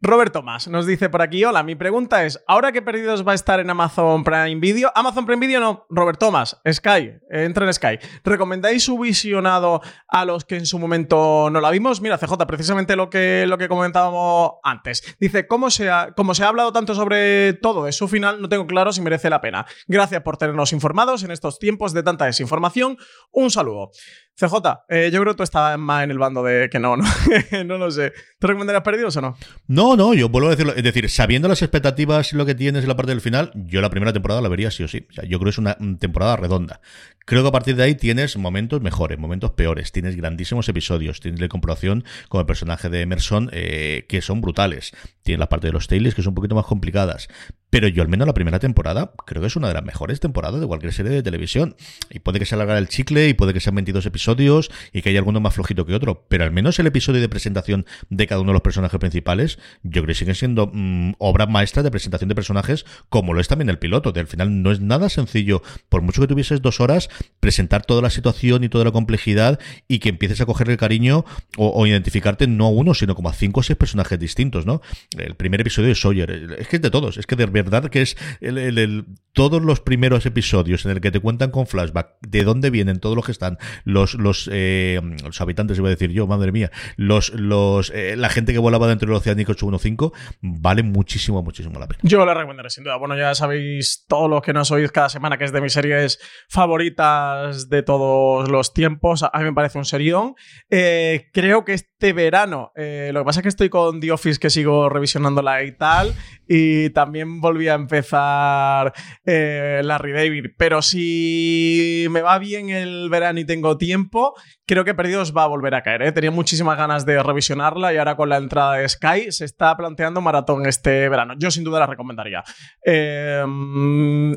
Robert Tomás nos dice por aquí, hola, mi pregunta es, ahora que Perdidos va a estar en Amazon Prime Video, Amazon Prime Video no, Robert Tomás, Sky, eh, entra en Sky, ¿recomendáis su visionado a los que en su momento no la vimos? Mira, CJ, precisamente lo que, lo que comentábamos antes. Dice, ¿cómo se, como se ha hablado tanto sobre todo de su final, no tengo claro si merece la pena. Gracias por tenernos informados en estos tiempos de tanta desinformación. Un saludo. CJ, eh, yo creo que tú estás más en el bando de que no, no, no lo sé. ¿Te recomendarías Perdidos o no? No, no, yo vuelvo a decirlo. Es decir, sabiendo las expectativas y lo que tienes en la parte del final, yo la primera temporada la vería sí o sí. Yo creo que es una mm, temporada redonda. Creo que a partir de ahí tienes momentos mejores, momentos peores. Tienes grandísimos episodios. Tienes la comprobación con el personaje de Emerson, eh, que son brutales. Tienes la parte de los Tailies, que son un poquito más complicadas. Pero yo, al menos la primera temporada, creo que es una de las mejores temporadas de cualquier serie de televisión. Y puede que se alargara el chicle, y puede que sean 22 episodios, y que haya alguno más flojito que otro. Pero al menos el episodio de presentación de cada uno de los personajes principales, yo creo que siguen siendo mm, obras maestras de presentación de personajes, como lo es también el piloto. De al final no es nada sencillo, por mucho que tuvieses dos horas, presentar toda la situación y toda la complejidad, y que empieces a cogerle el cariño o, o identificarte no a uno, sino como a cinco o seis personajes distintos, ¿no? El primer episodio de Sawyer, es que es de todos, es que de verdad que es el, todos los primeros episodios en el que te cuentan con flashback de dónde vienen todos los que están, los, los, eh, los habitantes, iba a decir yo, madre mía, los, los, eh, la gente que volaba dentro del Oceánico 815, vale muchísimo, muchísimo la pena. Yo la recomendaré sin duda. Bueno, ya sabéis todos los que nos oís cada semana que es de mis series favoritas de todos los tiempos. A mí me parece un serión. Eh, creo que este verano, lo que pasa es que estoy con The Office que sigo revisionándola y tal, y también volví a empezar eh, Larry David. Pero si me va bien el verano y tengo tiempo, creo que Perdidos va a volver a caer. ¿eh? Tenía muchísimas ganas de revisionarla y ahora con la entrada de Sky se está planteando maratón este verano. Yo sin duda la recomendaría. Eh,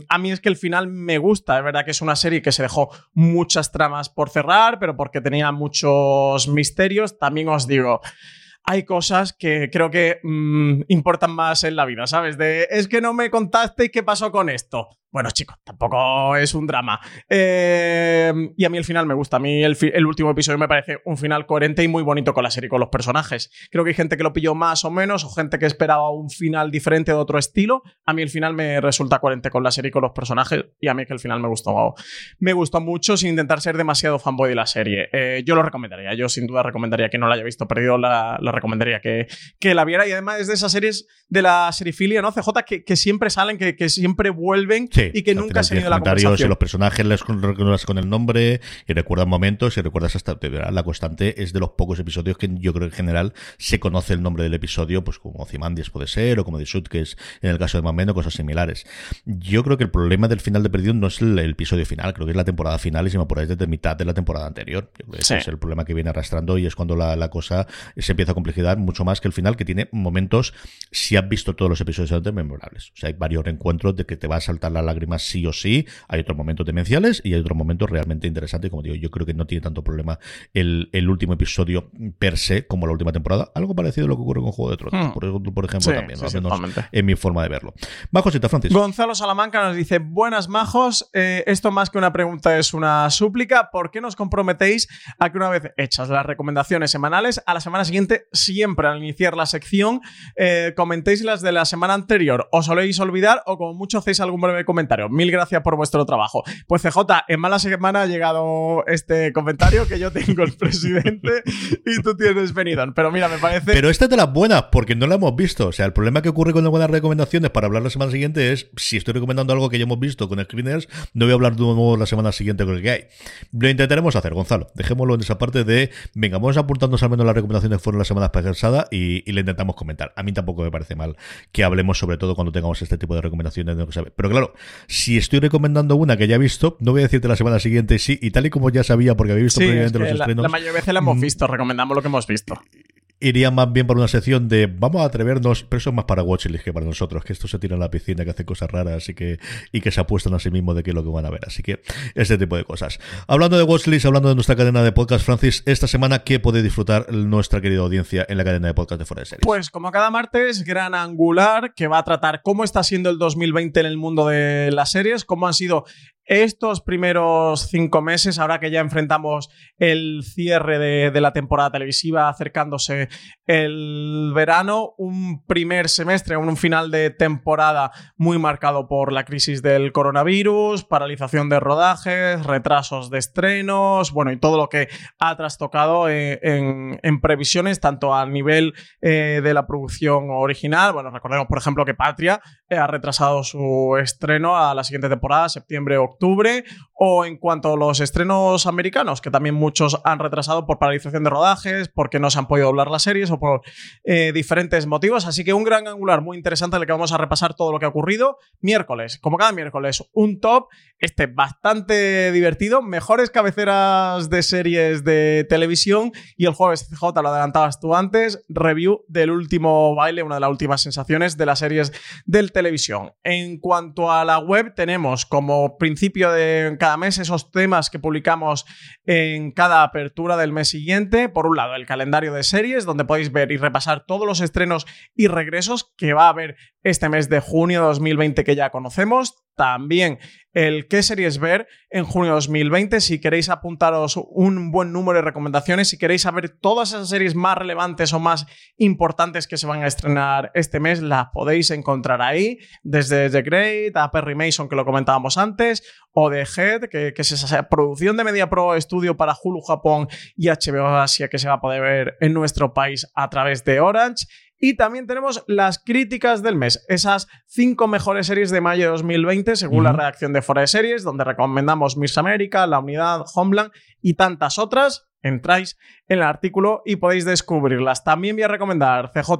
a mí es que el final me gusta. Es verdad que es una serie que se dejó muchas tramas por cerrar, pero porque tenía muchos misterios. También os digo hay cosas que creo que mm, importan más en la vida, ¿sabes? De, es que no me contaste qué pasó con esto. Bueno, chicos, tampoco es un drama. Eh, y a mí el final me gusta. A mí el último episodio me parece un final coherente y muy bonito con la serie y con los personajes. Creo que hay gente que lo pilló más o menos, o gente que esperaba un final diferente de otro estilo. A mí el final me resulta coherente con la serie y con los personajes. Y a mí es que el final me gustó, me gustó mucho sin intentar ser demasiado fanboy de la serie. Eh, yo lo recomendaría. Yo sin duda recomendaría que no la haya visto perdido, la, la recomendaría que, que la viera. Y además es de esas series de la serifilia, ¿no? CJ, que, que siempre salen, que, que siempre vuelven Sí, y que nunca has final tenido la tienes comentarios y conversación. los personajes les reconoces con el nombre y recuerdas momentos y recuerdas hasta la constante es de los pocos episodios que yo creo que en general se conoce el nombre del episodio pues como Ozymandias puede ser o como The Shoot que es en el caso de Mameno cosas similares yo creo que el problema del final de Perdido no es el, el episodio final creo que es la temporada final y si me apuráis desde mitad de la temporada anterior yo creo que ese Sí. es el problema que viene arrastrando y es cuando la, la cosa se empieza a complejidad mucho más que el final que tiene momentos si has visto todos los episodios antes memorables. O sea hay varios reencuentros de que te va a saltar las lágrimas sí o sí hay otros momentos demenciales y hay otros momentos realmente interesantes. Como digo yo creo que no tiene tanto problema el, el último episodio per se como la última temporada. Algo parecido a lo que ocurre con Juego de Tronos Hmm. por, por ejemplo Sí, también sí, ¿no? Sí, en mi forma de verlo. Más cositas Francis. Gonzalo Salamanca nos dice, buenas majos, eh, esto más que una pregunta es una súplica, ¿por qué nos comprometéis a que una vez hechas las recomendaciones semanales, a la semana siguiente, siempre al iniciar la sección, eh, comentéis las de la semana anterior? ¿Os soléis olvidar o como mucho hacéis algún breve comentario? Mil gracias por vuestro trabajo. Pues CJ, en mala semana ha llegado este comentario que yo tengo el presidente y tú tienes Benidorm. Pero mira, me parece... Pero esta es de las buenas, porque no la hemos visto. O sea, el problema que ocurre con las buenas recomendaciones para hablar la semana siguiente es, si estoy recomendando algo que ya hemos visto con screeners, no voy a hablar de nuevo la semana siguiente con el que hay. Lo intentaremos hacer, Gonzalo. Dejémoslo en esa parte de, venga, vamos apuntándonos al menos las recomendaciones que fueron las semanas pasadas y, y le intentamos comentar. A mí tampoco me parece mal que hablemos, sobre todo cuando tengamos este tipo de recomendaciones de lo que sabe. Pero claro, si estoy recomendando una que ya he visto, no voy a decirte la semana siguiente sí, y tal y como ya sabía, porque había visto Sí, es previamente que los la, estrenos. la mayoría de veces la hemos Mm. visto, recomendamos lo que hemos visto. Iría más bien para una sección de vamos a atrevernos, pero eso es más para Watchlist que para nosotros, que esto se tira a la piscina, que hace cosas raras y que, y que se apuestan a sí mismos de qué es lo que van a ver. Así que este tipo de cosas. Hablando de Watchlist, hablando de nuestra cadena de podcast, Francis, esta semana, ¿qué puede disfrutar nuestra querida audiencia en la cadena de podcast de Fuera de Series? Pues como cada martes, gran angular que va a tratar cómo está siendo el 2020 en el mundo de las series, cómo han sido estos primeros cinco meses, ahora que ya enfrentamos el cierre de, la temporada televisiva, acercándose el verano, un primer semestre, un final de temporada muy marcado por la crisis del coronavirus, paralización de rodajes, retrasos de estrenos, bueno, y todo lo que ha trastocado eh, en, en previsiones, tanto a nivel eh, de la producción original. Bueno, recordemos, por ejemplo, que Patria eh, ha retrasado su estreno a la siguiente temporada, septiembre-octubre, o en cuanto a los estrenos americanos, que también muchos han retrasado por paralización de rodajes, porque no se han podido doblar las series o por eh, diferentes motivos. Así que un gran angular muy interesante en el que vamos a repasar todo lo que ha ocurrido. Miércoles, como cada miércoles, un top, este bastante divertido, mejores cabeceras de series de televisión y el jueves CJ, lo adelantabas tú antes, review del último baile, una de las últimas sensaciones de las series del televisión. En cuanto a la web, tenemos como principio de cada mes esos temas que publicamos en cada apertura del mes siguiente. Por un lado, el calendario de series, donde podéis ver y repasar todos los estrenos y regresos que va a haber este mes de junio de 2020 que ya conocemos. También el qué series ver en junio de 2020. Si queréis apuntaros un buen número de recomendaciones, si queréis saber todas esas series más relevantes o más importantes que se van a estrenar este mes, las podéis encontrar ahí. Desde The Great a Perry Mason, que lo comentábamos antes, o The Head, que, es esa producción de Media Pro Studio para Hulu Japón y HBO Asia que se va a poder ver en nuestro país a través de Orange. Y también tenemos las críticas del mes, esas cinco mejores series de mayo de 2020, según la redacción de Fora de Series, donde recomendamos Miss América, La Unidad, Homeland y tantas otras. Entráis en el artículo y podéis descubrirlas. También voy a recomendar, CJ,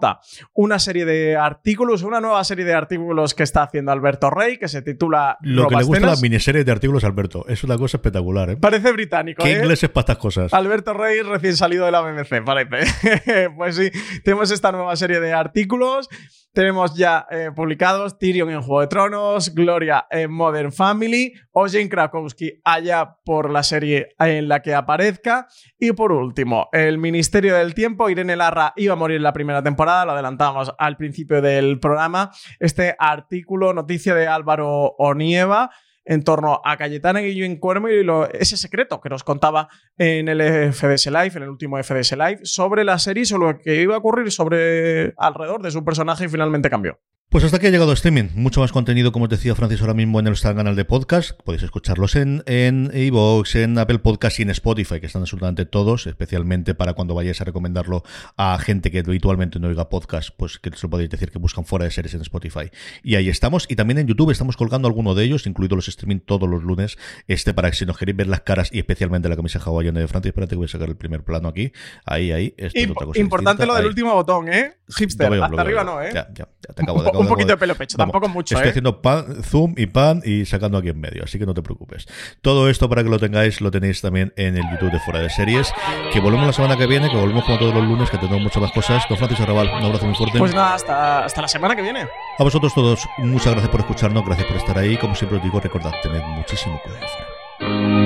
una serie de artículos, una nueva serie de artículos que está haciendo Alberto Rey, que se titula Lo que le gusta a Robascenas. las miniseries de artículos, Alberto, es una cosa espectacular, ¿eh? Parece británico, ¿Qué ¿eh? inglés es para estas cosas? Alberto Rey recién salido de la BBC, parece. pues sí, tenemos esta nueva serie de artículos. Tenemos ya eh, publicados Tyrion en Juego de Tronos, Gloria en Modern Family, o Jane Krakowski allá por la serie en la que aparezca. Y por último, el Ministerio del Tiempo. Irene Larra iba a morir en la primera temporada, lo adelantamos al principio del programa. Este artículo, noticia de Álvaro Onieva en torno a Cayetana Guillén Cuermo y lo- ese secreto que nos contaba en el FDS Live, en el último FDS Live, sobre la serie sobre lo que iba a ocurrir sobre alrededor de su personaje y finalmente cambió. Pues hasta aquí ha llegado streaming. Mucho más contenido, como os decía Francis, ahora mismo en nuestro canal de podcast. Podéis escucharlos en en iVoox, en Apple Podcast y en Spotify, que están absolutamente todos, especialmente para cuando vayáis a recomendarlo a gente que habitualmente no oiga podcast, pues que se lo podéis decir que buscan fuera de series en Spotify. Y ahí estamos. Y también en YouTube estamos colgando alguno de ellos, incluido los streaming todos los lunes, este para que si nos queréis ver las caras y especialmente la camisa hawaiana de Francis, espérate que voy a sacar el primer plano aquí. Ahí, ahí. Esto es Imp- otra cosa importante distinta. lo del Ahí. último botón, ¿eh? Hipster, veo, hasta arriba veo. no, ¿eh? Ya, ya, ya te acabo, po- acabo un poquito de acabo pelo pecho, Vamos, tampoco mucho, Estoy ¿eh? haciendo pan, zoom y pan y sacando aquí en medio, así que no te preocupes. Todo esto para que lo tengáis, lo tenéis también en el YouTube de Fuera de Series. Que volvemos la semana que viene, que volvemos como todos los lunes, que tenemos muchas más cosas. Don Francisco Arrabal, un abrazo muy fuerte. Pues nada, hasta, hasta la semana que viene. A vosotros todos, muchas gracias por escucharnos, gracias por estar ahí. Como siempre os digo, recordad, tened muchísimo cuidado. fuera.